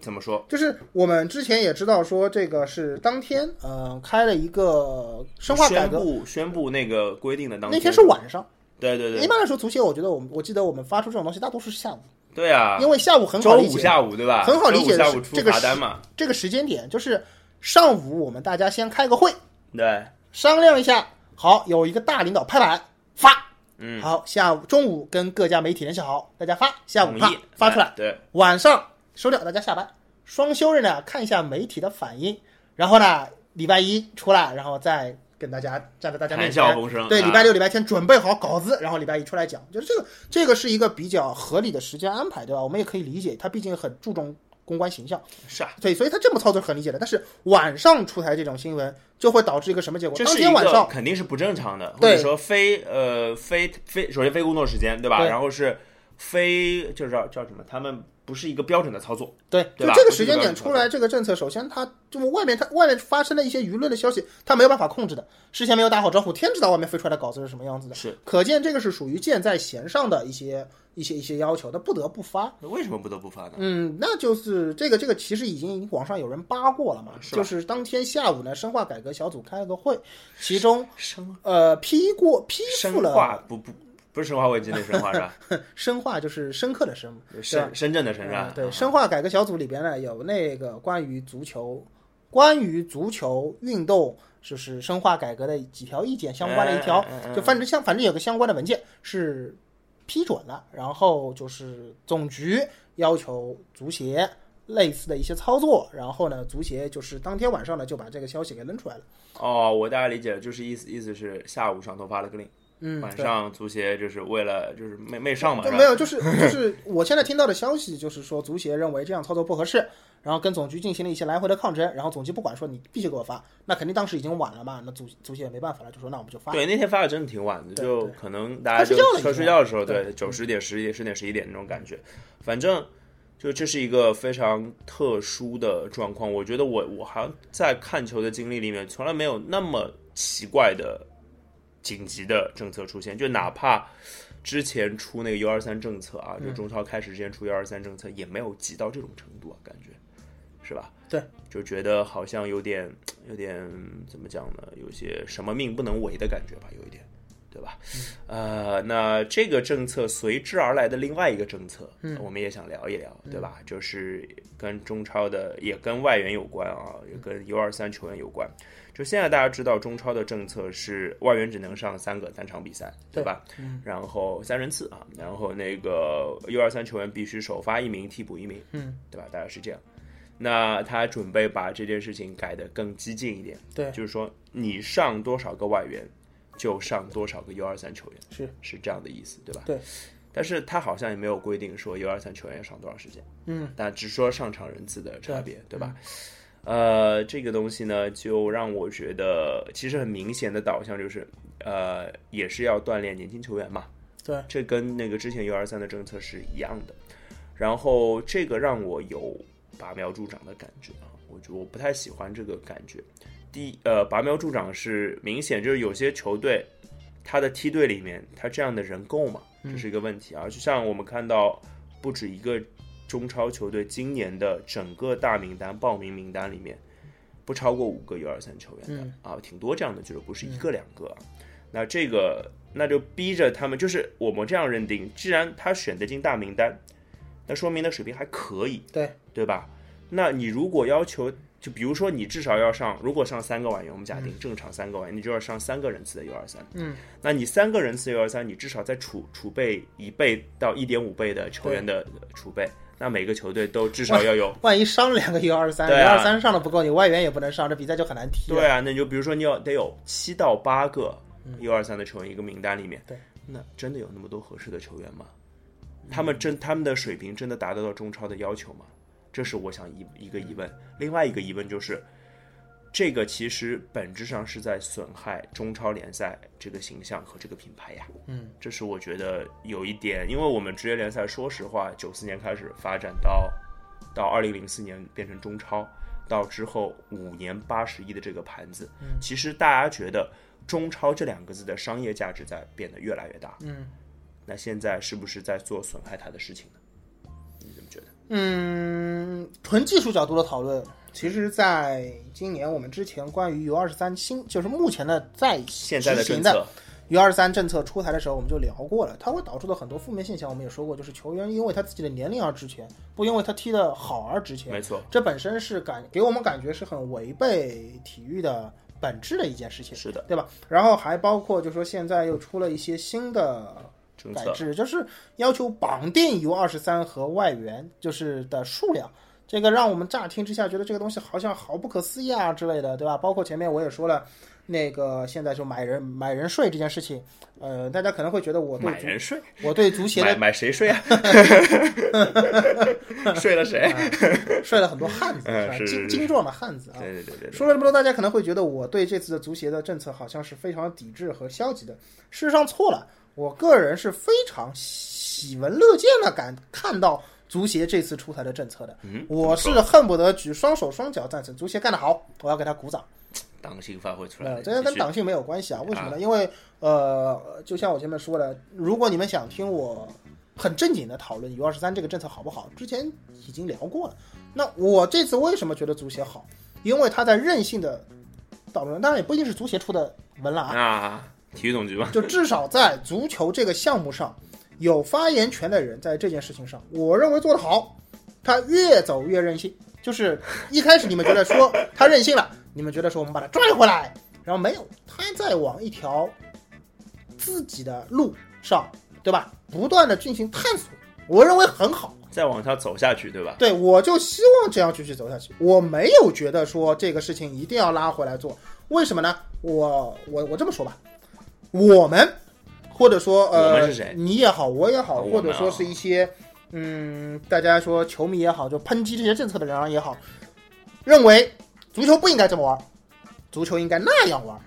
怎么说？就是我们之前也知道，说这个是当天，呃，开了一个深化改革，宣布那个规定的当天那天是晚上。对对对。一般来说，足协我觉得我们我记得我们发出这种东西，大多数是下午。对啊。因为下午很好理解。周五下午对吧？很好理解。下午出罚单嘛。这个时间点就是上午，我们大家先开个会。对。商量一下，好，有一个大领导拍板发，嗯，好，下午中午跟各家媒体联系好，大家发，下午发发出来，对，晚上收掉，大家下班，双休日呢看一下媒体的反应，然后呢礼拜一出来，然后再跟大家站在大家面前，对，礼拜六、礼拜天准备好稿子，然后礼拜一出来讲，就是这个，这个是一个比较合理的时间安排，对吧？我们也可以理解，他毕竟很注重。公关形象是啊，对，所以他这么操作是很理解的。但是晚上出台这种新闻，就会导致一个什么结果？当天晚上肯定是不正常的，或者说非呃非非，首先非工作时间，对吧？然后是非就是叫叫什么？他们。不是一个标准的操作，对，就这个时间点出来这个政策，首先它就外面它外面发生的一些舆论的消息，它没有办法控制的，事先没有打好招呼，天知道外面飞出来的稿子是什么样子的，是，可见这个是属于箭在弦上的一些一些一些要求，那不得不发。那为什么不得不发呢？嗯，那就是这个这个其实已经网上有人扒过了嘛，就是当天下午呢，深化改革小组开了个会，其中呃批过批复了不不。不是生化危机那生化是吧？生化就是深刻的深，深深圳的深是吧？对，深化改革小组里边呢有那个关于足球、关于足球运动就是深化改革的几条意见相关的一条，就反正相反正有个相关的文件是批准了，然后就是总局要求足协类似的一些操作，然后呢足协就是当天晚上呢就把这个消息给扔出来了。哦，我大概理解了，就是意思意思是下午上头发了个令。嗯，晚上足协就是为了就是没没上嘛，没有，就是就是我现在听到的消息就是说足协认为这样操作不合适，然后跟总局进行了一些来回的抗争，然后总局不管说你必须给我发，那肯定当时已经晚了嘛，那足足协也没办法了，就说那我们就发。对，那天发的真的挺晚的，就可能大家就快睡觉的时候，对，九十点、十一点、十点、十一点那种感觉，反正就这是一个非常特殊的状况。我觉得我我好像在看球的经历里面，从来没有那么奇怪的紧急的政策出现。就哪怕之前出那个 U 二三政策啊，就中超开始之前出 U 二三政策，也没有急到这种程度啊，感觉是吧？对，就觉得好像有点有点怎么讲呢？有些什么命不能违的感觉吧，有一点。对吧？呃，那这个政策随之而来的另外一个政策，嗯我们也想聊一聊，对吧？就是跟中超的，也跟外援有关啊，也跟 U 二三球员有关。就现在大家知道，中超的政策是外援只能上三个单场比赛，对吧？嗯然后三人次啊，然后那个 U 二三球员必须首发一名，替补一名，嗯，对吧？大概是这样。那他准备把这件事情改得更激进一点，对就是说你上多少个外援，就上多少个 U 二三球员，是是这样的意思，对吧？对。但是他好像也没有规定说 U 二三球员要上多少时间，嗯，但只说上场人次的差别，对吧？呃，这个东西呢，就让我觉得其实很明显的导向就是，呃，也是要锻炼年轻球员嘛，对，这跟那个之前 U 二三的政策是一样的。然后这个让我有拔苗助长的感觉啊，我觉得我不太喜欢这个感觉。第一呃，拔苗助长是明显就是有些球队，他的梯队里面他这样的人够吗？这是一个问题啊。就像我们看到不止一个中超球队今年的整个大名单报名名单里面，不超过五个 U 二三球员的、嗯啊，挺多这样的俱乐部，是一个两个啊。那这个那就逼着他们，就是我们这样认定，既然他选得进大名单，那说明他水平还可以，对对吧？那你如果要求，就比如说你至少要上，如果上三个外援，我们假定正常三个外援，你就要上三个人次的 U 二三。嗯，那你三个人次 U 二三，你至少在储储备一倍到一点五倍的球员的储备，那每个球队都至少要有。万一伤了两个 U 二三，U 二三上的不够，你外援也不能上，这比赛就很难踢。对，啊，那你就比如说你要得有七到八个 U 二三的球员一个名单里面，对，那真的有那么多合适的球员吗？他们真他们的水平真的达得到中超的要求吗？这是我想一一个疑问。另外一个疑问就是，这个其实本质上是在损害中超联赛这个形象和这个品牌呀。嗯，这是我觉得有一点，因为我们职业联赛，说实话，九四年开始发展到到二零零四年变成中超，到之后五年八十亿的这个盘子，嗯其实大家觉得中超这两个字的商业价值在变得越来越大。嗯那现在是不是在做损害它的事情呢？你怎么觉得？嗯，纯技术角度的讨论，其实在今年我们之前关于 U 二十三新，就是目前的在现在的，U 二三政策出台的时候，我们就聊过了，它会导致的很多负面现象，我们也说过，就是球员因为他自己的年龄而值钱，不因为他踢得好而值钱。没错，这本身是感给我们感觉是很违背体育的本质的一件事情，是的，对吧？然后还包括就说现在又出了一些新的政策改制，就是要求绑定 U 二十三和外援就是的数量。这个让我们乍听之下觉得这个东西好像好不可思议啊之类的，对吧？包括前面我也说了，那个现在就买人买人税这件事情，呃，大家可能会觉得我对买人税，我对足协的买买谁税啊？睡了谁？睡了很多汉子，是是是精精壮的汉子啊。对对对对对，说了这么多，大家可能会觉得我对这次的足协的政策好像是非常抵制和消极的。事实上错了，我个人是非常喜闻乐见的感看到足协这次出台的政策的。嗯我是恨不得举双手双脚赞成，足协干得好，我要给他鼓掌。党性发挥出来呃，了，这个跟党性没有关系啊？为什么呢？因为呃，就像我前面说的，如果你们想听我很正经的讨论 U 二十三这个政策好不好，之前已经聊过了。那我这次为什么觉得足协好？因为他在任性的讨论，当然也不一定是足协出的文了啊，啊，体育总局吧，就至少在足球这个项目上，有发言权的人在这件事情上，我认为做得好。他越走越任性，就是一开始你们觉得说 他任性了，你们觉得说我们把他拽回来，然后没有，他在往一条自己的路上，对吧？不断的进行探索，我认为很好。再往下走下去，对吧？对，我就希望这样继续走下去。我没有觉得说这个事情一定要拉回来做，为什么呢？我我我这么说吧，我们或者说呃你也好，我也好，或者说啊是一些嗯，大家说球迷也好，就抨击这些政策的人也好，认为足球不应该这么玩，足球应该那样玩。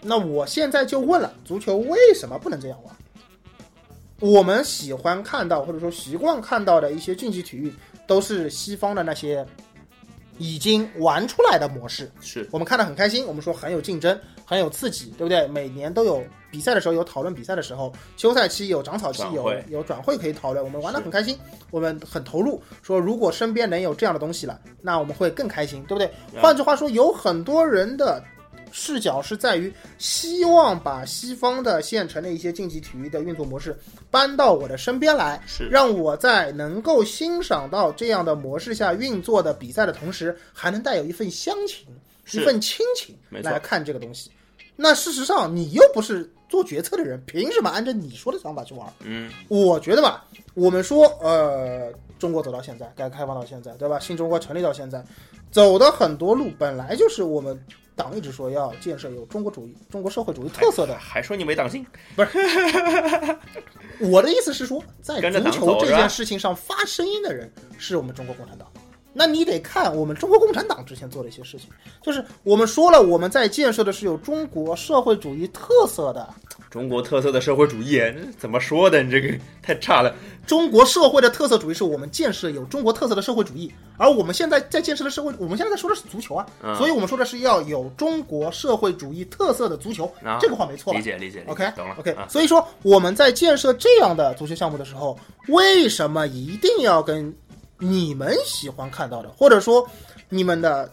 那我现在就问了，足球为什么不能这样玩？我们喜欢看到或者说习惯看到的一些竞技体育，都是西方的那些已经玩出来的模式，是我们看得很开心，我们说很有竞争，很有刺激，对不对？每年都有比赛的时候有讨论比赛的时候，休赛期有长草期有有转会可以讨论，我们玩得很开心，我们很投入。说如果身边能有这样的东西了，那我们会更开心，对不对？嗯换句话说，有很多人的视角是在于希望把西方的现成的一些竞技体育的运作模式搬到我的身边来，是让我在能够欣赏到这样的模式下运作的比赛的同时，还能带有一份乡情、一份亲情来看这个东西。那事实上，你又不是做决策的人，凭什么按照你说的想法去玩？嗯，我觉得吧，我们说，呃，中国走到现在，改革开放到现在，对吧？新中国成立到现在，走的很多路本来就是我们党一直说要建设有中国主义、中国社会主义特色的。还说你没党性，不是 我的意思是说，在足球这件事情上发声音的人是我们中国共产党。那你得看我们中国共产党之前做的一些事情，就是我们说了，我们在建设的是有中国社会主义特色的。中国特色的社会主义，怎么说的？你这个太差了。中国社会的特色主义是我们建设有中国特色的社会主义，而我们现在在建设的社会，我们现在在说的是足球啊，嗯所以我们说的是要有中国社会主义特色的足球，啊。这个话没错吧理解理解理解 OK 懂了。OK，、啊。所以说我们在建设这样的足球项目的时候，为什么一定要跟你们喜欢看到的，或者说你们的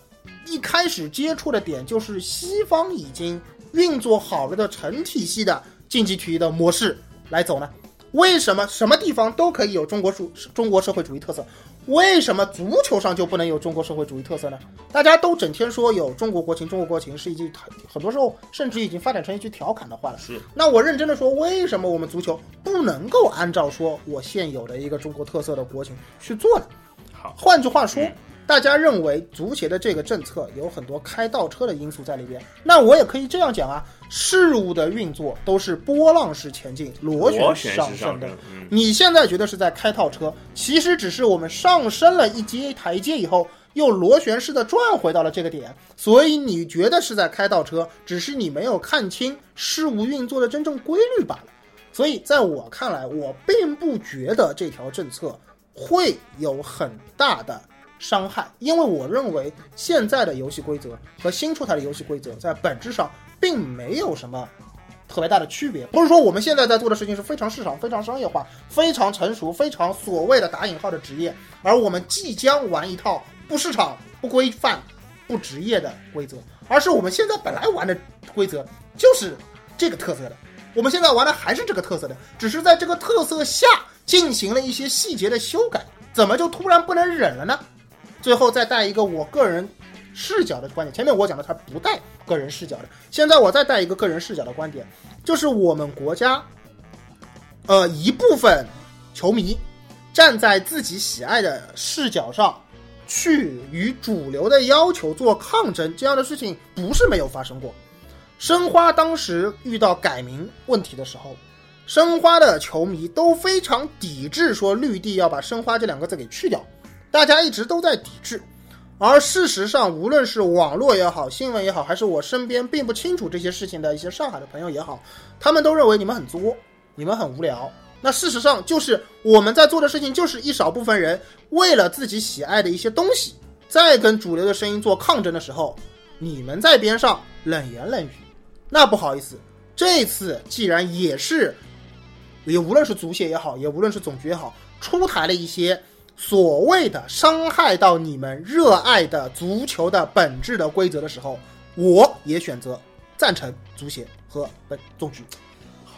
一开始接触的点就是西方已经运作好了的成体系的竞技体育的模式来走呢？为什么什么地方都可以有中国主中国社会主义特色？为什么足球上就不能有中国社会主义特色呢？大家都整天说有中国国情，中国国情是一句很很多时候甚至已经发展成一句调侃的话了。是那我认真的说，为什么我们足球不能够按照说我现有的一个中国特色的国情去做呢？好，换句话说，嗯大家认为足协的这个政策有很多开倒车的因素在里边。那我也可以这样讲啊，事物的运作都是波浪式前进，螺螺旋旋式上升的你现在觉得是在开倒车，其实只是我们上升了一阶台阶以后，又螺旋式的转回到了这个点，所以你觉得是在开倒车，只是你没有看清事物运作的真正规律罢了。所以在我看来，我并不觉得这条政策会有很大的伤害，因为我认为现在的游戏规则和新出台的游戏规则在本质上并没有什么特别大的区别。不是说我们现在在做的事情是非常市场、非常商业化、非常成熟、非常所谓的打引号的职业，而我们即将玩一套不市场、不规范、不职业的规则，而是我们现在本来玩的规则就是这个特色的。我们现在玩的还是这个特色的，只是在这个特色下进行了一些细节的修改，怎么就突然不能忍了呢？最后再带一个我个人视角的观点，前面我讲的它不带个人视角的，现在我再带一个个人视角的观点，就是我们国家，呃一部分球迷站在自己喜爱的视角上，去与主流的要求做抗争，这样的事情不是没有发生过。申花当时遇到改名问题的时候，申花的球迷都非常抵制，说绿地要把申花这两个字给去掉，大家一直都在抵制。而事实上，无论是网络也好，新闻也好，还是我身边并不清楚这些事情的一些上海的朋友也好，他们都认为你们很作，你们很无聊。那事实上，就是我们在做的事情，就是一少部分人为了自己喜爱的一些东西，在跟主流的声音做抗争的时候，你们在边上冷言冷语。那不好意思，这次既然也是，也无论是足协也好，也无论是总局也好，出台了一些所谓的伤害到你们热爱的足球的本质的规则的时候，我也选择赞成足协和本总局。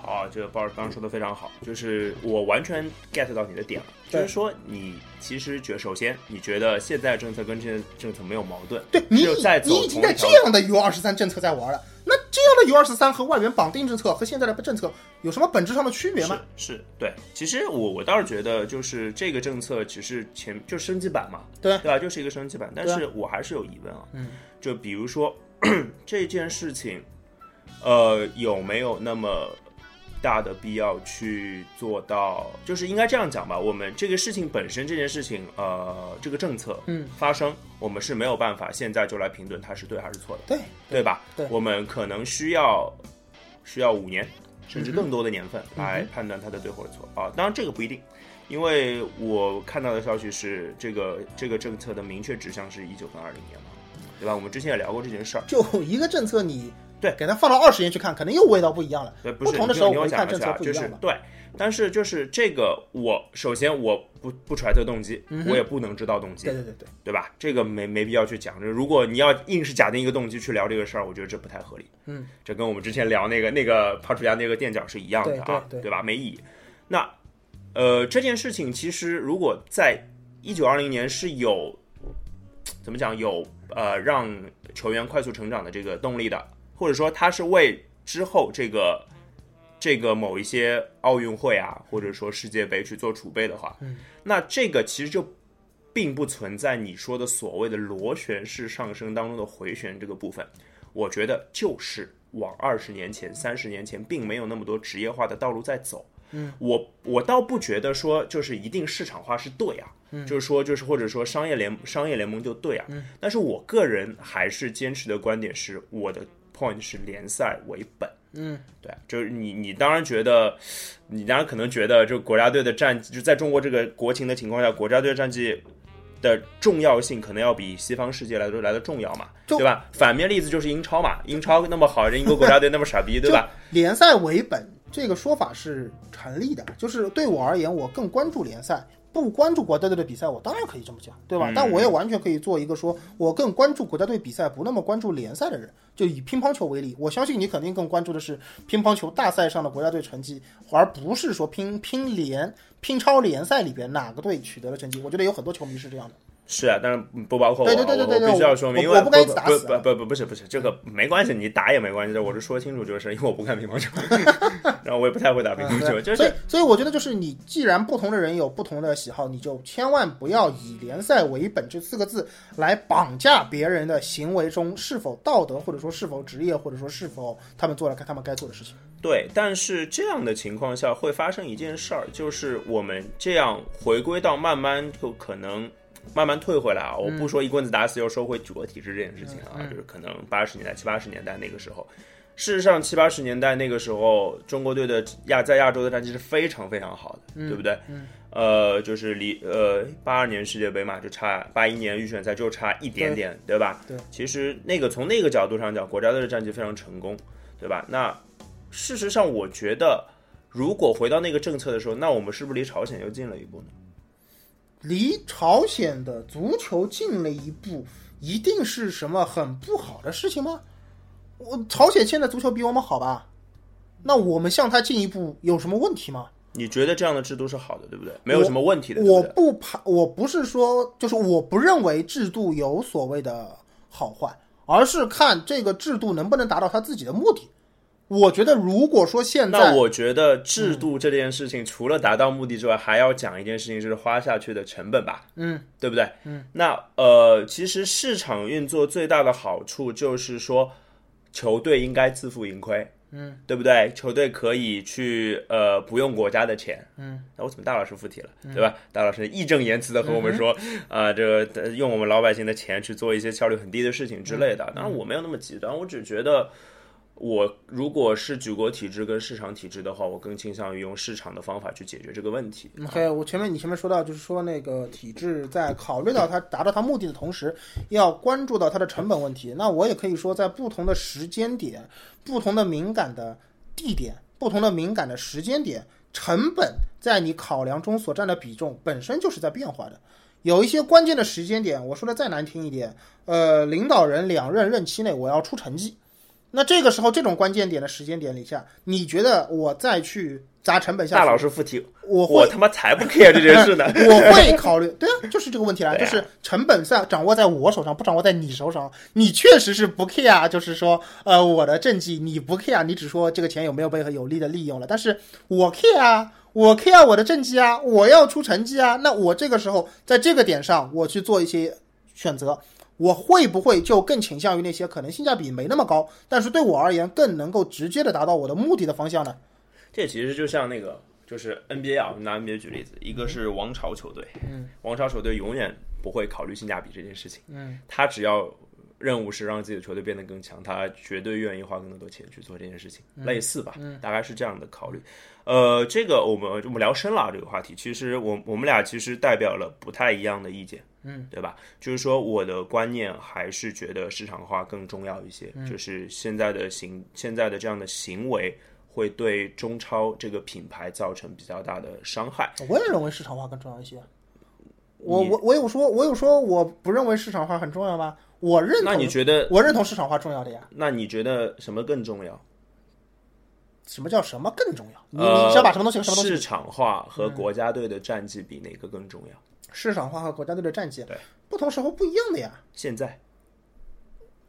好，这个鲍尔刚刚说的非常好，就是我完全 get 到你的点了，就是说你其实觉，首先你觉得现在政策跟这政策没有矛盾，对你只有在你已经在这样的 U 二十三政策在玩了。那这样的 U 二十三和外援绑定政策和现在的政策有什么本质上的区别吗？是是，对。其实我我倒是觉得，就是这个政策只是前就升级版嘛，对对吧？就是一个升级版。但是我还是有疑问啊，嗯，就比如说 这件事情，呃，有没有那么大的必要去做到？就是应该这样讲吧，我们这个事情本身这件事情，呃，这个政策嗯发生，我们是没有办法现在就来评论它是对还是错的。对对吧？对我们可能需要需要五年，甚至更多的年份来判断它的对或者错啊。当然这个不一定，因为我看到的消息是，这个这个政策的明确指向是一九跟二零年嘛，对吧？我们之前也聊过这件事儿。就一个政策，你对给它放到二十年去看，可能又味道不一样了。对，不不同的时候你听我我们看政策讲一下，不一样嘛。就是对，但是就是这个，我首先我不不揣测动机，嗯我也不能知道动机，对对对对，对吧？这个没没必要去讲。就是如果你要硬是假定一个动机去聊这个事儿，我觉得这不太合理。嗯，这跟我们之前聊那个那个帕楚亚那个垫脚是一样的啊，对吧？没意义。那呃，这件事情其实如果在一九二零年是有怎么讲有呃让球员快速成长的这个动力的，或者说他是为之后这个这个某一些奥运会啊，或者说世界杯去做储备的话，嗯，那这个其实就并不存在你说的所谓的螺旋式上升当中的回旋这个部分。我觉得就是往二十年前、三十年前，并没有那么多职业化的道路在走。嗯，我我倒不觉得说就是一定市场化是对啊，嗯，就是说就是或者说商业联商业联盟就对啊，嗯，但是我个人还是坚持的观点是，我的 point 是联赛为本。嗯，对，就是你，你当然觉得，你当然可能觉得，就国家队的战绩，就在中国这个国情的情况下，国家队的战绩的重要性可能要比西方世界来说来的重要嘛，对吧？反面例子就是英超嘛，英超那么好，人英国国家队那么傻逼，对吧？联赛为本这个说法是成立的，就是对我而言，我更关注联赛，不关注国家队的比赛，我当然可以这么讲，对吧？嗯但我也完全可以做一个说，我更关注国家队比赛，不那么关注联赛的人。就以乒乓球为例，我相信你肯定更关注的是乒乓球大赛上的国家队成绩，而不是说拼拼联、拼超联赛里边哪个队取得了成绩。我觉得有很多球迷是这样的。是啊，但是不包括我，对对对对对必须要说明，因为我我不该不打死不不不不是不是这个没关系，你打也没关系的，我是说清楚这个事儿，因为我不看乒乓球，然后我也不太会打乒乓球，就是所以是，所以我觉得就是你既然不同的人有不同的喜好，你就千万不要以联赛为本这四个字来绑架别人的行为中是否道德，或者说是否职业，或者说是否他们做了他们该做的事情。对，但是这样的情况下会发生一件事儿，就是我们这样回归到慢慢就可能慢慢退回来啊。我不说一棍子打死又收回举国体制这件事情啊，就是可能八十年代、七八十年代那个时候，事实上七八十年代那个时候，中国队的亚在亚洲的战绩是非常非常好的，对不对？嗯呃，就是离呃八二年世界杯嘛，就差八一年预选赛就差一点点，对吧？对，其实那个从那个角度上讲，国家队的战绩非常成功，对吧？那事实上，我觉得如果回到那个政策的时候，那我们是不是离朝鲜又近了一步呢？离朝鲜的足球近了一步，一定是什么很不好的事情吗？我朝鲜现在足球比我们好吧？那我们向他进一步有什么问题吗？你觉得这样的制度是好的，对不对？没有什么问题的，对我？不排，我不是说，就是我不认为制度有所谓的好坏，而是看这个制度能不能达到他自己的目的。我觉得，如果说现在那我觉得制度这件事情，除了达到目的之外，还要讲一件事情，就是花下去的成本吧，嗯，对不对？嗯，那呃，其实市场运作最大的好处就是说，球队应该自负盈亏，嗯，对不对？球队可以去呃不用国家的钱，嗯，那我怎么大老师附体了，对吧？大老师义正言辞的和我们说，啊、这个呃用我们老百姓的钱去做一些效率很低的事情之类的。当然我没有那么极端，我只觉得。我如果是举国体制跟市场体制的话，我更倾向于用市场的方法去解决这个问题。OK，我前面你前面说到，就是说那个体制在考虑到它达到它目的的同时，要关注到它的成本问题。那我也可以说，在不同的时间点、不同的敏感的地点、不同的敏感的时间点，成本在你考量中所占的比重本身就是在变化的。有一些关键的时间点，我说的再难听一点，呃，领导人两任任期内我要出成绩，那这个时候这种关键点的时间点里下，你觉得我再去砸成本下大，老师附体，我我他妈才不 care 这件事呢。我会考虑，对啊，就是这个问题啦，啊就是成本在掌握在我手上，不掌握在你手上。你确实是不 care，啊就是说，呃，我的政绩你不 care，你只说这个钱有没有被有利的利用了，但是我 care 啊，我 care 我的政绩啊，我要出成绩啊，那我这个时候在这个点上我去做一些选择。我会不会就更倾向于那些可能性价比没那么高，但是对我而言更能够直接的达到我的目的的方向呢？这其实就像那个，就是 NBA 啊，拿 NBA 举例子，一个是王朝球队，嗯，王朝球队永远不会考虑性价比这件事情，嗯，他只要任务是让自己的球队变得更强，他绝对愿意花更多钱去做这件事情，类似吧，大概是这样的考虑。呃，这个我们我们聊深了啊这个话题，其实我我们俩其实代表了不太一样的意见，嗯，对吧？就是说我的观念还是觉得市场化更重要一些，就是现在的行现在的这样的行为会对中超这个品牌造成比较大的伤害。我也认为市场化更重要一些。我我我有说，我有说我不认为市场化很重要吗？我认同。那你觉得？我认同市场化重要的呀。那你觉得什么更重要？什么叫什么更重要？你呃，你要把什么东西和什么东西？市场化和国家队的战绩比哪个更重要？市场化和国家队的战绩，对，不同时候不一样的呀。现在，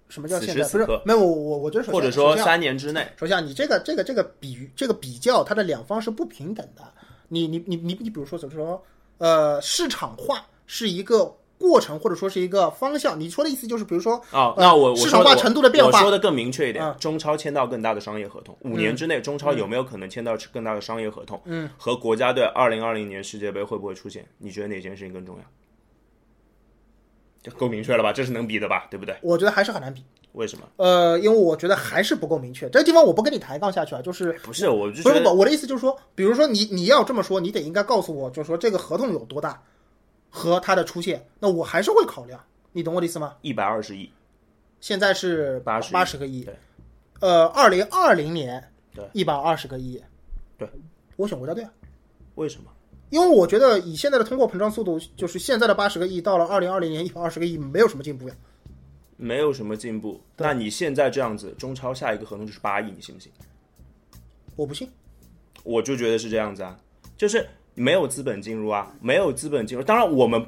什么叫现在？不是时此刻没有我我我觉得首先或者说三年之内，首先啊，你这个这个这个比这个比较，它的两方是不平等的。你你你你你比如说怎么说？呃，市场化是一个过程，或者说是一个方向。你说的意思就是，比如说哦，呃那我我市场化程度的变化我说的更明确一点，嗯中超签到更大的商业合同，五年之内，中超有没有可能签到更大的商业合同？嗯，和国家队二零二零年世界杯会不会出现？你觉得哪件事情更重要？就够明确了吧？这是能比的吧？对不对？我觉得还是很难比。为什么？呃，因为我觉得还是不够明确。这个地方我不跟你抬杠下去啊，就是不是，我不是不，我的意思就是说，比如说你你要这么说，你得应该告诉我，就是说这个合同有多大和它的出现，那我还是会考量。你懂我的意思吗？一百二十亿，现在是八十八十个亿，呃，二零二零年对一百二十个亿，对，我选国家队啊，为什么？因为我觉得以现在的通货膨胀速度，就是现在的八十个亿到了二零二零年一百二十个亿，没有什么进步呀。没有什么进步。那你现在这样子，中超下一个合同就是八亿，你信不信？我不信，我就觉得是这样子啊，就是没有资本进入啊，没有资本进入。当然我们。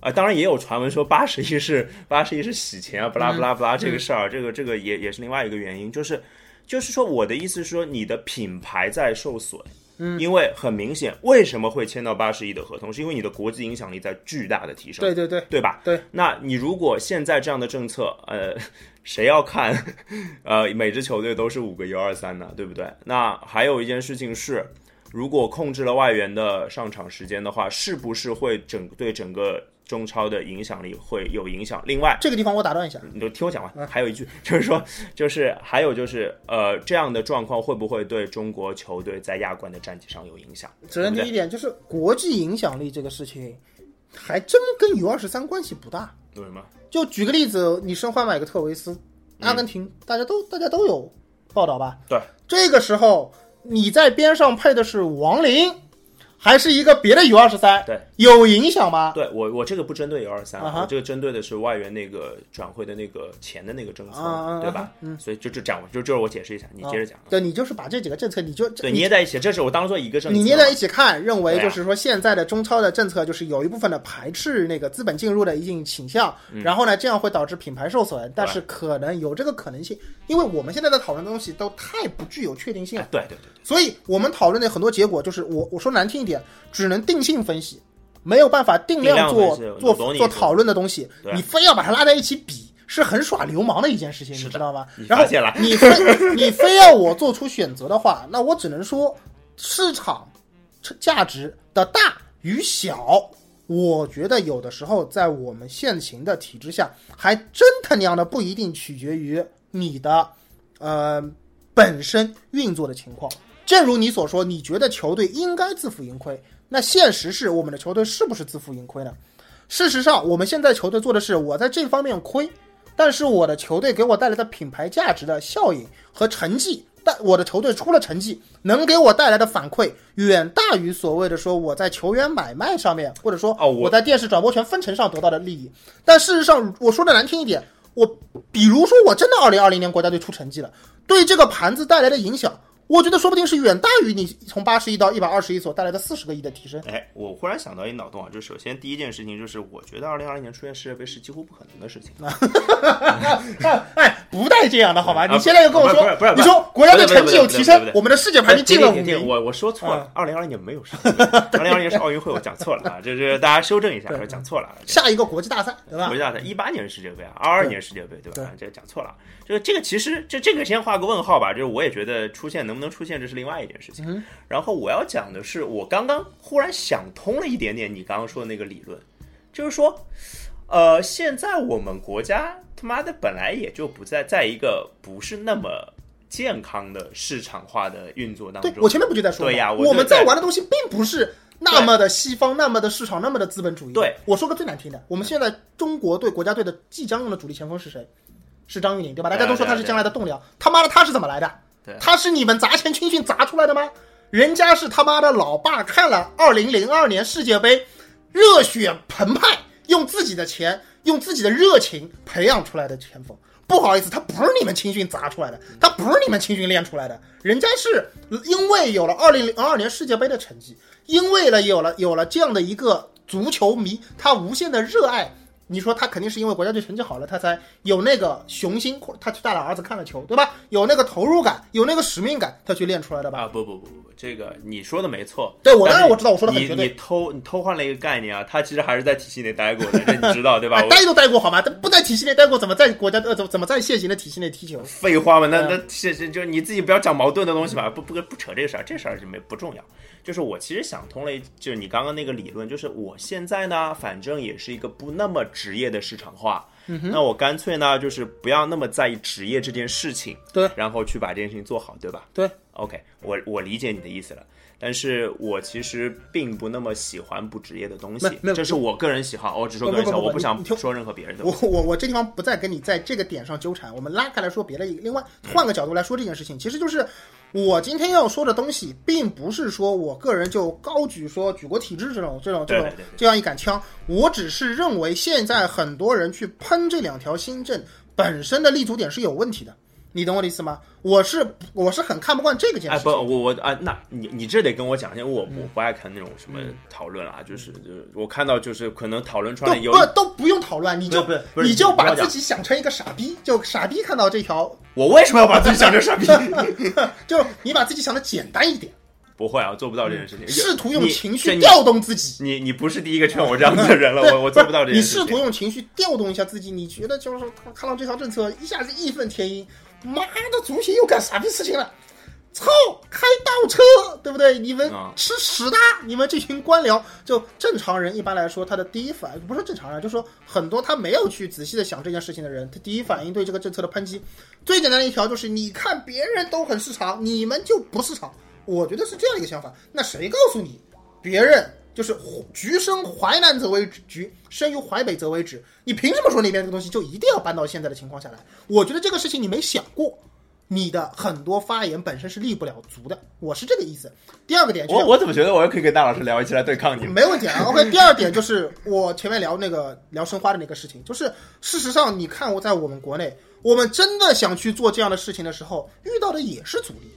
啊、当然也有传闻说八十亿是八十亿是洗钱啊，不拉不拉不拉这个事儿，这个这个也也是另外一个原因，就是就是说我的意思是说你的品牌在受损，嗯，因为很明显为什么会签到八十亿的合同，是因为你的国际影响力在巨大的提升，对对对，对吧？对，那你如果现在这样的政策，呃，谁要看？呃，每支球队都是五个幺二三呢，对不对？那还有一件事情是，如果控制了外援的上场时间的话，是不是会整对整个中超的影响力会有影响？另外，这个地方我打断一下，你就听我讲完。还有一句 就是说，就是还有就是呃，这样的状况会不会对中国球队在亚冠的战绩上有影响？首先第一点就是国际影响力这个事情，还真跟 U 二十三关系不大。为什么？就举个例子，你申花买个特维斯，阿根廷，大家都大家都有报道吧？对，这个时候你在边上配的是亡灵，还是一个别的 U 二十三？对，有影响吗？对我我这个不针对幺二三，啊我这个针对的是外援那个转会的那个钱的那个政策，对吧？嗯，所以就就讲，就就是我解释一下，你接着讲。对，你就是把这几个政策，你就对，捏在一起，这是我当做一个政策。你捏在一起看，认为就是说现在的中超的政策就是有一部分的排斥那个资本进入的一定倾向，嗯然后呢，这样会导致品牌受损，但是可能有这个可能性，因为我们现在在讨论的东西都太不具有确定性了哎，对对对所以我们讨论的很多结果就是我我说难听一点，只能定性分析，没有办法定量做做做讨论的东西，你非要把它拉在一起比。是很耍流氓的一件事情，你知道吗？然后你非你非要我做出选择的话，那我只能说市场价值的大与小，我觉得有的时候在我们现行的体制下，还真他娘的不一定取决于你的呃本身运作的情况。正如你所说，你觉得球队应该自负盈亏，那现实是我们的球队是不是自负盈亏呢？事实上，我们现在球队做的是我在这方面亏，但是我的球队给我带来的品牌价值的效应和成绩，但我的球队出了成绩，能给我带来的反馈远大于所谓的说我在球员买卖上面，或者说我在电视转播权分成上得到的利益。但事实上，我说的难听一点，我比如说我真的二零二零年国家队出成绩了，对这个盘子带来的影响，我觉得说不定是远大于你从八十亿到一百二十亿所带来的四十个亿的提升。哎，我忽然想到一脑洞啊，就首先第一件事情就是，我觉得二零二零年出现世界杯是几乎不可能的事情。哎，不带这样的好吧？啊你现在又跟我说不是你说国家队成绩有提升我们的世界排名进了五名。我我说错了，二零二零年没有世界杯，二零二零年是奥运会，我讲错了啊，这这大家修正一下，说讲错了啊。下一个国际大赛，对吧国？际大赛一八年是世界杯啊，二二年世界杯对吧？这讲错了，就是这个其实就这个先画个问号吧，就是我也觉得出现能不能出现这是另外一件事情。然后我要讲的是，我刚刚忽然想通了一点点你刚刚说的那个理论，就是说，呃，现在我们国家他妈的本来也就不在在一个不是那么健康的市场化的运作当中。对我前面不就在说吗？对呀我我们在在玩的东西并不是那么的西方，那么的市场，那么的资本主义。对，我说个最难听的，我们现在中国队国家队的即将用的主力前锋是谁？是张玉宁，对吧？大家都说他是将来的栋梁，他妈的他是怎么来的？对他是你们砸钱青训砸出来的吗？人家是他妈的老爸看了二零零二年世界杯，热血澎湃，用自己的钱，用自己的热情培养出来的前锋。不好意思，他不是你们青训砸出来的，他不是你们青训练出来的，人家是因为有了二零零二年世界杯的成绩，因为了有了有了这样的一个足球迷，他无限的热爱。你说他肯定是因为国家队成绩好了，他才有那个雄心，或他去带了儿子看了球，对吧？有那个投入感，有那个使命感，他去练出来的吧？啊，不不不不不，这个你说的没错。对我当然我知道我说的很绝对你偷你偷换了一个概念啊，他其实还是在体系内待过的，这你知道对吧？待都待过好吗？他不在体系内待过，怎么在国家呃怎么怎么在现行的体系内踢球？废话嘛，那对那这这就是你自己不要讲矛盾的东西嘛，不不不扯这个事儿，这事儿就没不重要。就是我其实想通了一，就是你刚刚那个理论，就是我现在呢，反正也是一个不那么职业的市场化，嗯那我干脆呢，就是不要那么在意职业这件事情，对然后去把这件事情做好，对吧？对，OK，我我理解你的意思了。但是我其实并不那么喜欢不职业的东西这是我个人喜好，我只说个人喜好，我不想说任何别人的。我我我这地方不再跟你在这个点上纠缠，我们拉开来说别的。另外换个角度来说这件事情，其实就是我今天要说的东西，并不是说我个人就高举说举国体制这种这种这种这样一杆枪，我只是认为现在很多人去喷这两条新政本身的立足点是有问题的。你懂我的意思吗？我是我是很看不惯这个件哎不，我我啊，那你你这得跟我讲，一下我嗯我不爱看那种什么讨论啊，就是就是我看到就是可能讨论出来有不都不用讨论，你就你就把自己想成一个傻逼，就傻逼看到这条，我为什么要把自己想成傻逼？就你把自己想的简单一点，不会啊，做不到这件事情。试图用情绪调动自己。你你不是第一个劝我这样子的人了，我我做不到这你件事情。试图用情绪调动一下自己，你觉得就是他看到这条政策一下子义愤填膺，妈的，足协又干傻逼事情了，操，开倒车，对不对？你们啊吃屎的，你们这群官僚，就正常人一般来说，他的第一反应不是正常人，就是说很多他没有去仔细的想这件事情的人，他第一反应对这个政策的抨击，最简单的一条就是，你看别人都很市场，你们就不市场。我觉得是这样一个想法。那谁告诉你，别人就是橘生淮南则为橘，生于淮北则为枳？你凭什么说那边这个东西就一定要搬到现在的情况下来？我觉得这个事情你没想过。你的很多发言本身是立不了足的，我是这个意思。第二个点就是我我怎么觉得我又可以跟大老师聊一起来对抗你？没问题啊。OK，第二点就是我前面聊那个聊申花的那个事情，就是事实上你看我在我们国内，我们真的想去做这样的事情的时候，遇到的也是阻力。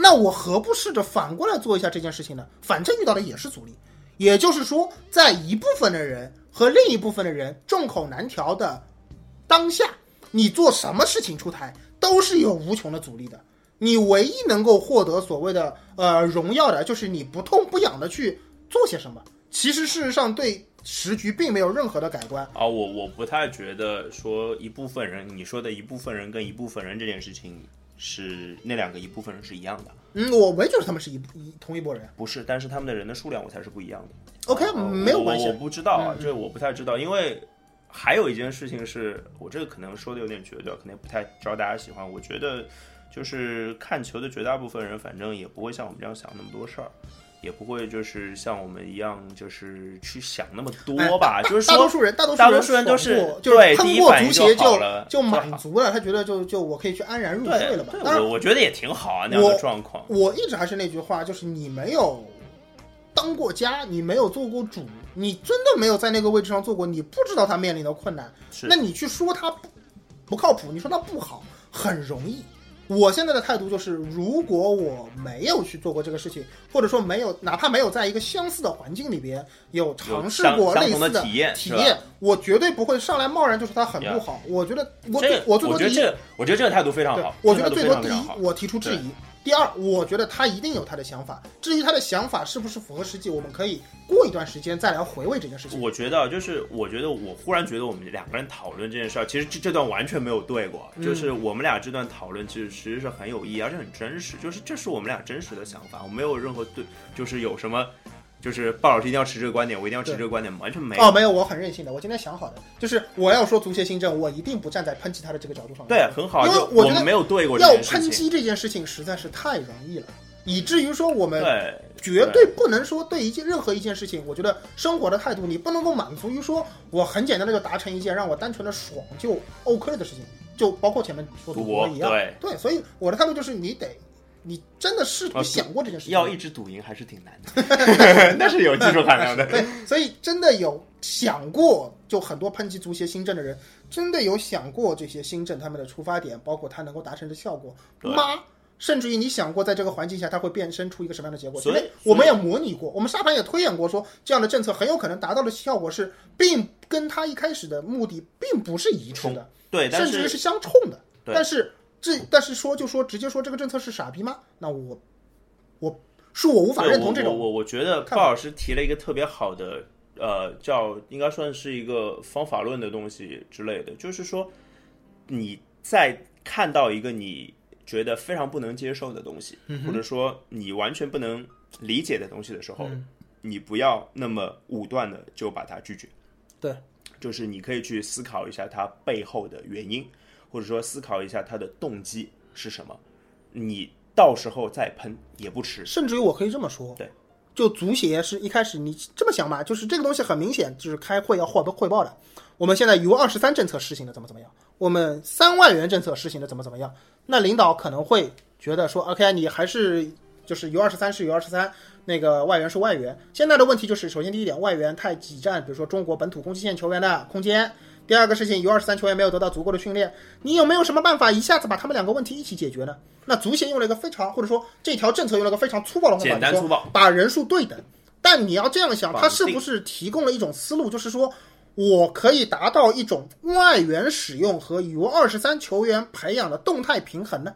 那我何不试着反过来做一下这件事情呢？反正遇到的也是阻力，也就是说，在一部分的人和另一部分的人众口难调的当下，你做什么事情出台都是有无穷的阻力的。你唯一能够获得所谓的呃荣耀的，就是你不痛不痒的去做些什么。其实事实上对时局并没有任何的改观。啊，我我不太觉得说一部分人，你说的一部分人跟一部分人这件事情是那两个一部分人是一样的，嗯，我没觉得他们是一一同一拨人。不是，但是他们的人的数量我才是不一样的。OK，呃没有关系我我。不知道啊嗯，这我不太知道，因为还有一件事情是我这个可能说的有点绝对，可能不太招大家喜欢。我觉得就是看球的绝大部分人，反正也不会像我们这样想那么多事儿。也不会就是像我们一样，就是去想那么多吧。就是说，大多数人，大多大多数人都是就是对喷过足协就就就满足了，他觉得就就我可以去安然入睡了吧。对，当然我，我觉得也挺好啊，那样的状况。我一直还是那句话，就是你没有当过家，你没有做过主，你真的没有在那个位置上做过，你不知道他面临的困难。是那你去说他不不靠谱，你说他不好，很容易。我现在的态度就是，如果我没有去做过这个事情，或者说没有，哪怕没有在一个相似的环境里边有尝试过类似的体验体验，我绝对不会上来贸然就说它很不好。我觉得我最我最多第一我觉得这个，我觉得这个态度非常好。，我觉得最多第一我提出质疑；第二，我觉得他一定有他的想法。至于他的想法是不是符合实际，我们可以过一段时间再来回味这件事情。我觉得就是，我觉得我忽然觉得我们两个人讨论这件事儿，其实这这段完全没有对过，嗯就是我们俩这段讨论其实其实是很有意义，而且很真实，就是这是我们俩真实的想法，我没有任何对，就是有什么就是鲍老师一定要持这个观点，我一定要持这个观点，完全没有。哦，没有，我很任性的。我今天想好的，就是我要说足协新政，我一定不站在抨击他的这个角度上。对，很好，因为我觉得们没有对过要。抨击这件事情实在是太容易了，以至于说我们，绝对不能说对一件任何一件事情，我觉得生活的态度，你不能够满足于说我很简单的就达成一件让我单纯的爽就 OK 了的事情，就包括前面说的一样。对所以我的态度就是你得，你真的试图啊想过这件事情。要一直赌赢还是挺难的，那是有技术含量的。对，所以真的有想过，就很多抨击足协新政的人，真的有想过这些新政他们的出发点，包括它能够达成的效果对吗？甚至于你想过，在这个环境下，它会变身出一个什么样的结果？所以因为我们也模拟过，我们沙盘也推演过说，这样的政策很有可能达到的效果是，并跟他一开始的目的并不是一致的，对，甚至于是相冲的。对但是这，但是说就说直接说这个政策是傻逼吗？那我我恕我无法认同这种我我觉得鲍老师提了一个特别好的，呃，叫应该算是一个方法论的东西之类的，就是说你在看到一个你觉得非常不能接受的东西，嗯或者说你完全不能理解的东西的时候，你不要那么武断的就把它拒绝。对，就是你可以去思考一下它背后的原因，或者说思考一下他的动机是什么，你到时候再喷也不迟。甚至于我可以这么说，对，就足协是一开始你这么想嘛，就是这个东西很明显就是开会要汇报汇报的。我们现在 U 二十三政策实行的怎么怎么样，我们三万元政策实行的怎么怎么样，那领导可能会觉得说，OK，你还是就是 U 二十三是 U 二十三，那个外援是外援。现在的问题就是，首先第一点，外援太挤占，比如说中国本土攻击线球员的空间。第二个事情，U 二十三球员没有得到足够的训练，你有没有什么办法一下子把他们两个问题一起解决呢？那足协用了一个非常，或者说这条政策用了一个非常粗暴的方法，简单粗暴把人数对等。但你要这样想，绑它是不是提供了一种思路，就是说我可以达到一种外援使用和 U 二十三球员培养的动态平衡呢？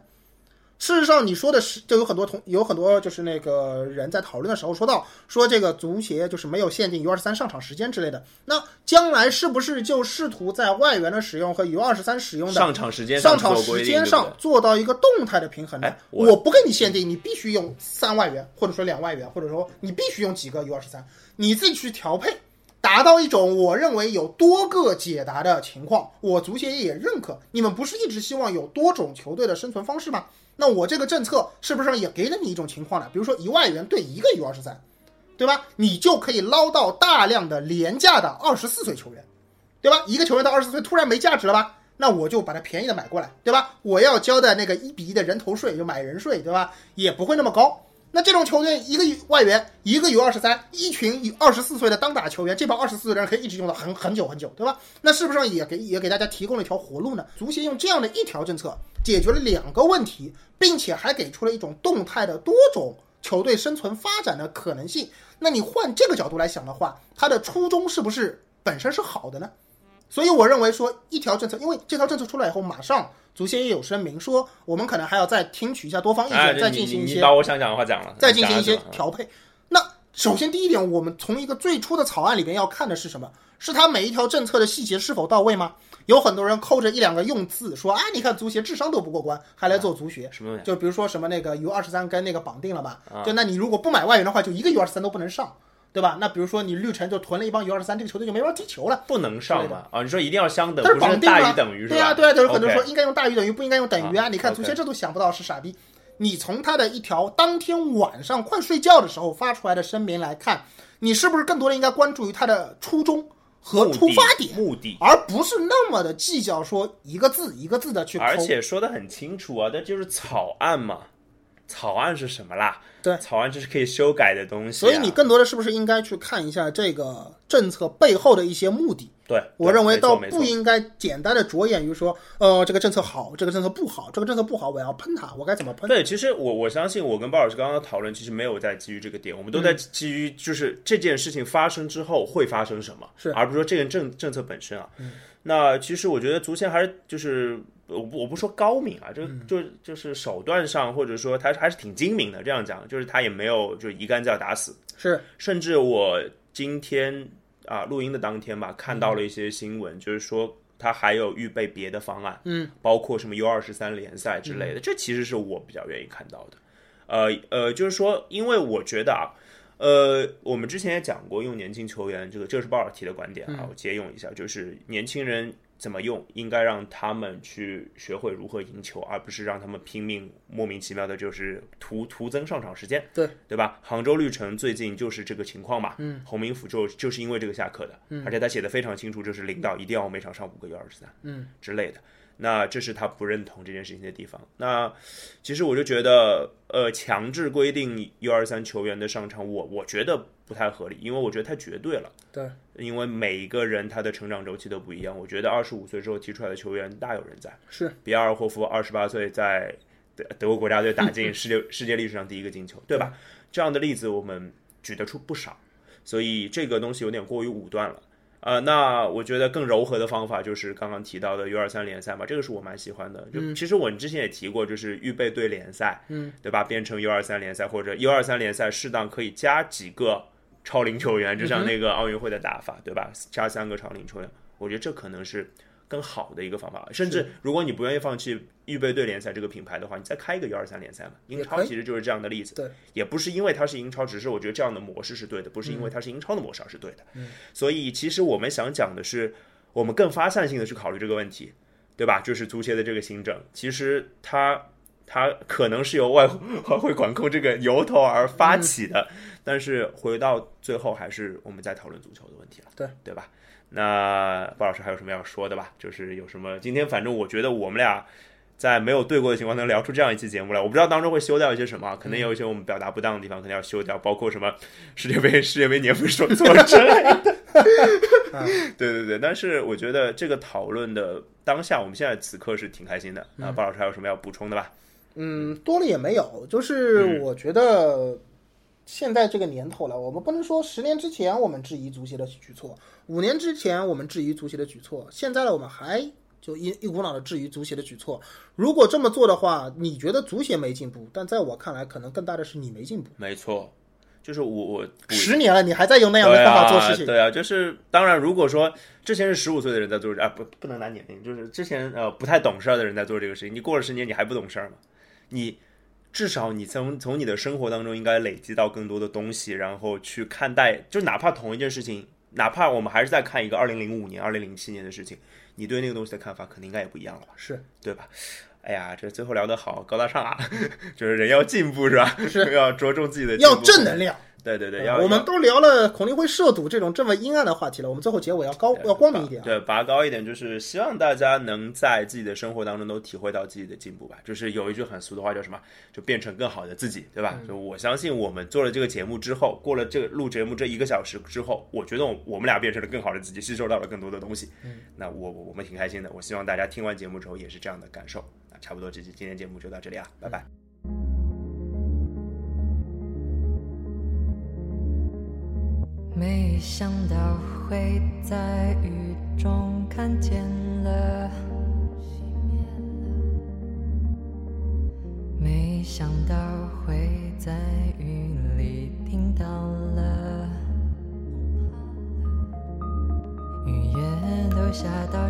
事实上，你说的是，就有很多同有很多就是那个人在讨论的时候说到，说这个足协就是没有限定 U 二十三上场时间之类的。那将来是不是就试图在外援的使用和 U 二十三使用的上场时间上场时间上做到一个动态的平衡呢哎？我我不给你限定，你必须用三外援，或者说两外援，或者说你必须用几个 U 二十三，你自己去调配，达到一种我认为有多个解答的情况。我足协也认可，你们不是一直希望有多种球队的生存方式吗？那我这个政策是不是也给了你一种情况呢？比如说一万元兑一个 U 二十三，对吧？你就可以捞到大量的廉价的二十四岁球员，对吧？一个球员到二十四岁突然没价值了吧？那我就把它便宜的买过来，对吧？我要交的那个一比一的人头税，就买人税，对吧？也不会那么高。那这种球队，一个外援，一个有二十三，一群有二十四岁的当打球员，这帮二十四岁的人可以一直用到很很久很久，对吧？那是不是也给也给大家提供了一条活路呢？足协用这样的一条政策解决了两个问题，并且还给出了一种动态的多种球队生存发展的可能性。那你换这个角度来想的话，它的初衷是不是本身是好的呢？所以我认为说一条政策，因为这条政策出来以后，马上足协也有声明说，我们可能还要再听取一下多方意见，哎，再进行一些你你把我想讲的话讲了，再进行一些调配。那首先第一点，我们从一个最初的草案里边要看的是什么？是它每一条政策的细节是否到位吗？有很多人扣着一两个用字说啊，你看足协智商都不过关，还来做足协。什么东西？就比如说什么那个 U 二十三跟那个绑定了吧？啊就那你如果不买外援的话，就一个 U 二十三都不能上，对吧？那比如说你绿城就囤了一帮 U 二十三，这个球队就没法踢球了。不能上嘛？啊，你说一定要相等，但是绑定了于？对啊，对啊，就是很多人说应该用大于等于，不应该用等于啊。啊你看足协这都想不到是傻逼。你从他的一条当天晚上快睡觉的时候发出来的声明来看，你是不是更多的应该关注于他的初衷和出发点，目的。而不是那么的计较说一个字一个字的去。而且说的很清楚啊，那就是草案嘛。草案是什么啦？对草案就是可以修改的东西啊、所以你更多的是不是应该去看一下这个政策背后的一些目的？对，我认为倒不应该简单的着眼于说，呃，这个政策好，这个政策不好，这个政策不好，我要喷它，我该怎么喷？对，其实我我相信，我跟鲍老师刚刚讨论，其实没有在基于这个点，我们都在嗯基于就是这件事情发生之后会发生什么，是嗯而不是说这个政政策本身啊。那其实我觉得足协还是就是我不我不说高明啊，就嗯。就就是手段上或者说他还是挺精明的。这样讲，就是他也没有就一竿子要打死，是。甚至我今天啊录音的当天吧，看到了一些新闻，就是说他还有预备别的方案，嗯，包括什么 U 二十三联赛之类的，这其实是我比较愿意看到的。呃呃，就是说，因为我觉得啊，呃，我们之前也讲过，用年轻球员，这个这是鲍尔提的观点啊，我借用一下，就是年轻人怎么用，应该让他们去学会如何赢球，而不是让他们拼命莫名其妙的，就是徒徒增上场时间，对对吧？杭州绿城最近就是这个情况嘛，嗯，洪明甫就就是因为这个下课的，嗯，而且他写的非常清楚，就是领导一定要每场上五个 U 二十三，嗯之类的。那这是他不认同这件事情的地方。那其实我就觉得，呃，强制规定 U 二三球员的上场，我我觉得不太合理，因为我觉得太绝对了。对，因为每一个人他的成长周期都不一样。我觉得二十五岁之后踢出来的球员大有人在，是比尔霍夫二十八岁在德德国国家队打进 世界世界历史上第一个进球，对吧？这样的例子我们举得出不少，所以这个东西有点过于武断了。呃，那我觉得更柔和的方法就是刚刚提到的 U 二三联赛嘛，这个是我蛮喜欢的。就其实我之前也提过，就是预备队联赛，嗯，对吧？变成 U 二三联赛或者 U 二三联赛，适当可以加几个超龄球员，就像那个奥运会的打法，对吧？加三个超龄球员，我觉得这可能是更好的一个方法。甚至如果你不愿意放弃预备队联赛这个品牌的话，你再开一个幺二三联赛嘛。英超其实就是这样的例子，对，也不是因为它是英超，只是我觉得这样的模式是对的，不是因为它是英超的模式而是对的。所以其实我们想讲的是，我们更发散性的去考虑这个问题，对吧？就是足协的这个新政，其实它它可能是由外 外汇管控这个由头而发起的，但是回到最后还是我们在讨论足球的问题了，对对吧？那鲍老师还有什么要说的吧？就是有什么今天反正我觉得我们俩。在没有对过的情况能聊出这样一期节目来，我不知道当中会修掉一些什么，可能有一些我们表达不当的地方，可能要修掉，包括什么世界杯世界杯年份说错之类的。对对对，但是我觉得这个讨论的当下，我们现在此刻是挺开心的。那鲍老师还有什么要补充的吧？嗯，多了也没有，就是我觉得现在这个年头了，我们不能说十年之前我们质疑足协的举措，五年之前我们质疑足协的举措，现在呢我们还。就一一股脑的质疑足协的举措，如果这么做的话，你觉得足协没进步？但在我看来，可能更大的是你没进步。没错，就是我我十年了，你还在用那样的方法做事情。对啊，就是当然，如果说之前是十五岁的人在做啊，不不能拿年龄，就是之前呃不太懂事儿的人在做这个事情，你过了十年，你还不懂事儿吗？你至少你从从你的生活当中应该累积到更多的东西，然后去看待，就哪怕同一件事情，哪怕我们还是在看一个二零零五年、二零零七年的事情。你对那个东西的看法肯定应该也不一样了吧？是对吧？哎呀，这最后聊得好高大上啊，就是人要进步是吧？是 要着重自己的，要正能量。对对对，我们都聊了孔令辉涉赌这种这么阴暗的话题了，我们最后结尾要高要光明一点，对，拔高一点，就是希望大家能在自己的生活当中都体会到自己的进步吧。就是有一句很俗的话叫什么？就变成更好的自己，对吧？就我相信我们做了这个节目之后，过了这个录节目这一个小时之后，我觉得我我们俩变成了更好的自己，吸收到了更多的东西。嗯，那我我们挺开心的。我希望大家听完节目之后也是这样的感受。那差不多这期今天节目就到这里啊，拜拜。没想到会在雨中看见了，没想到会在雨里听到了，雨也都下到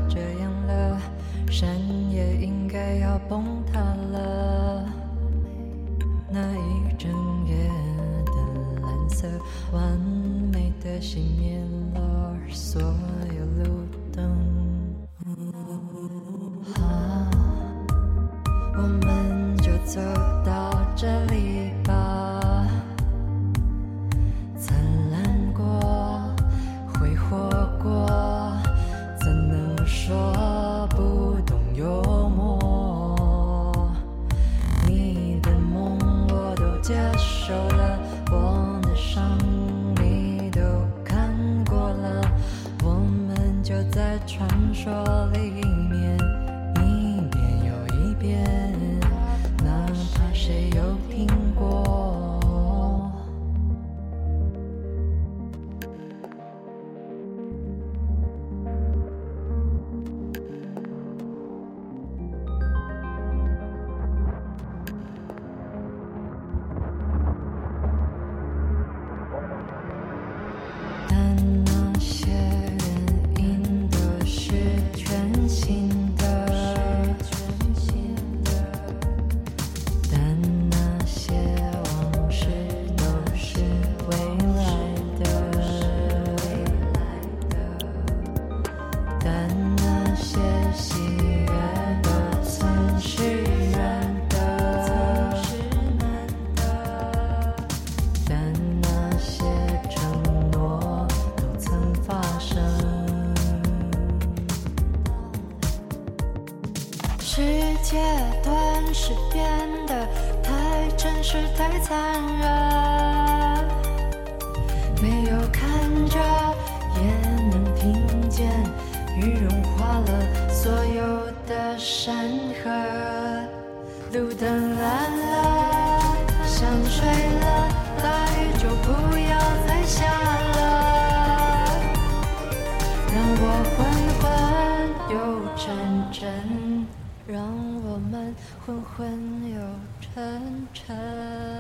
昏昏又沉沉。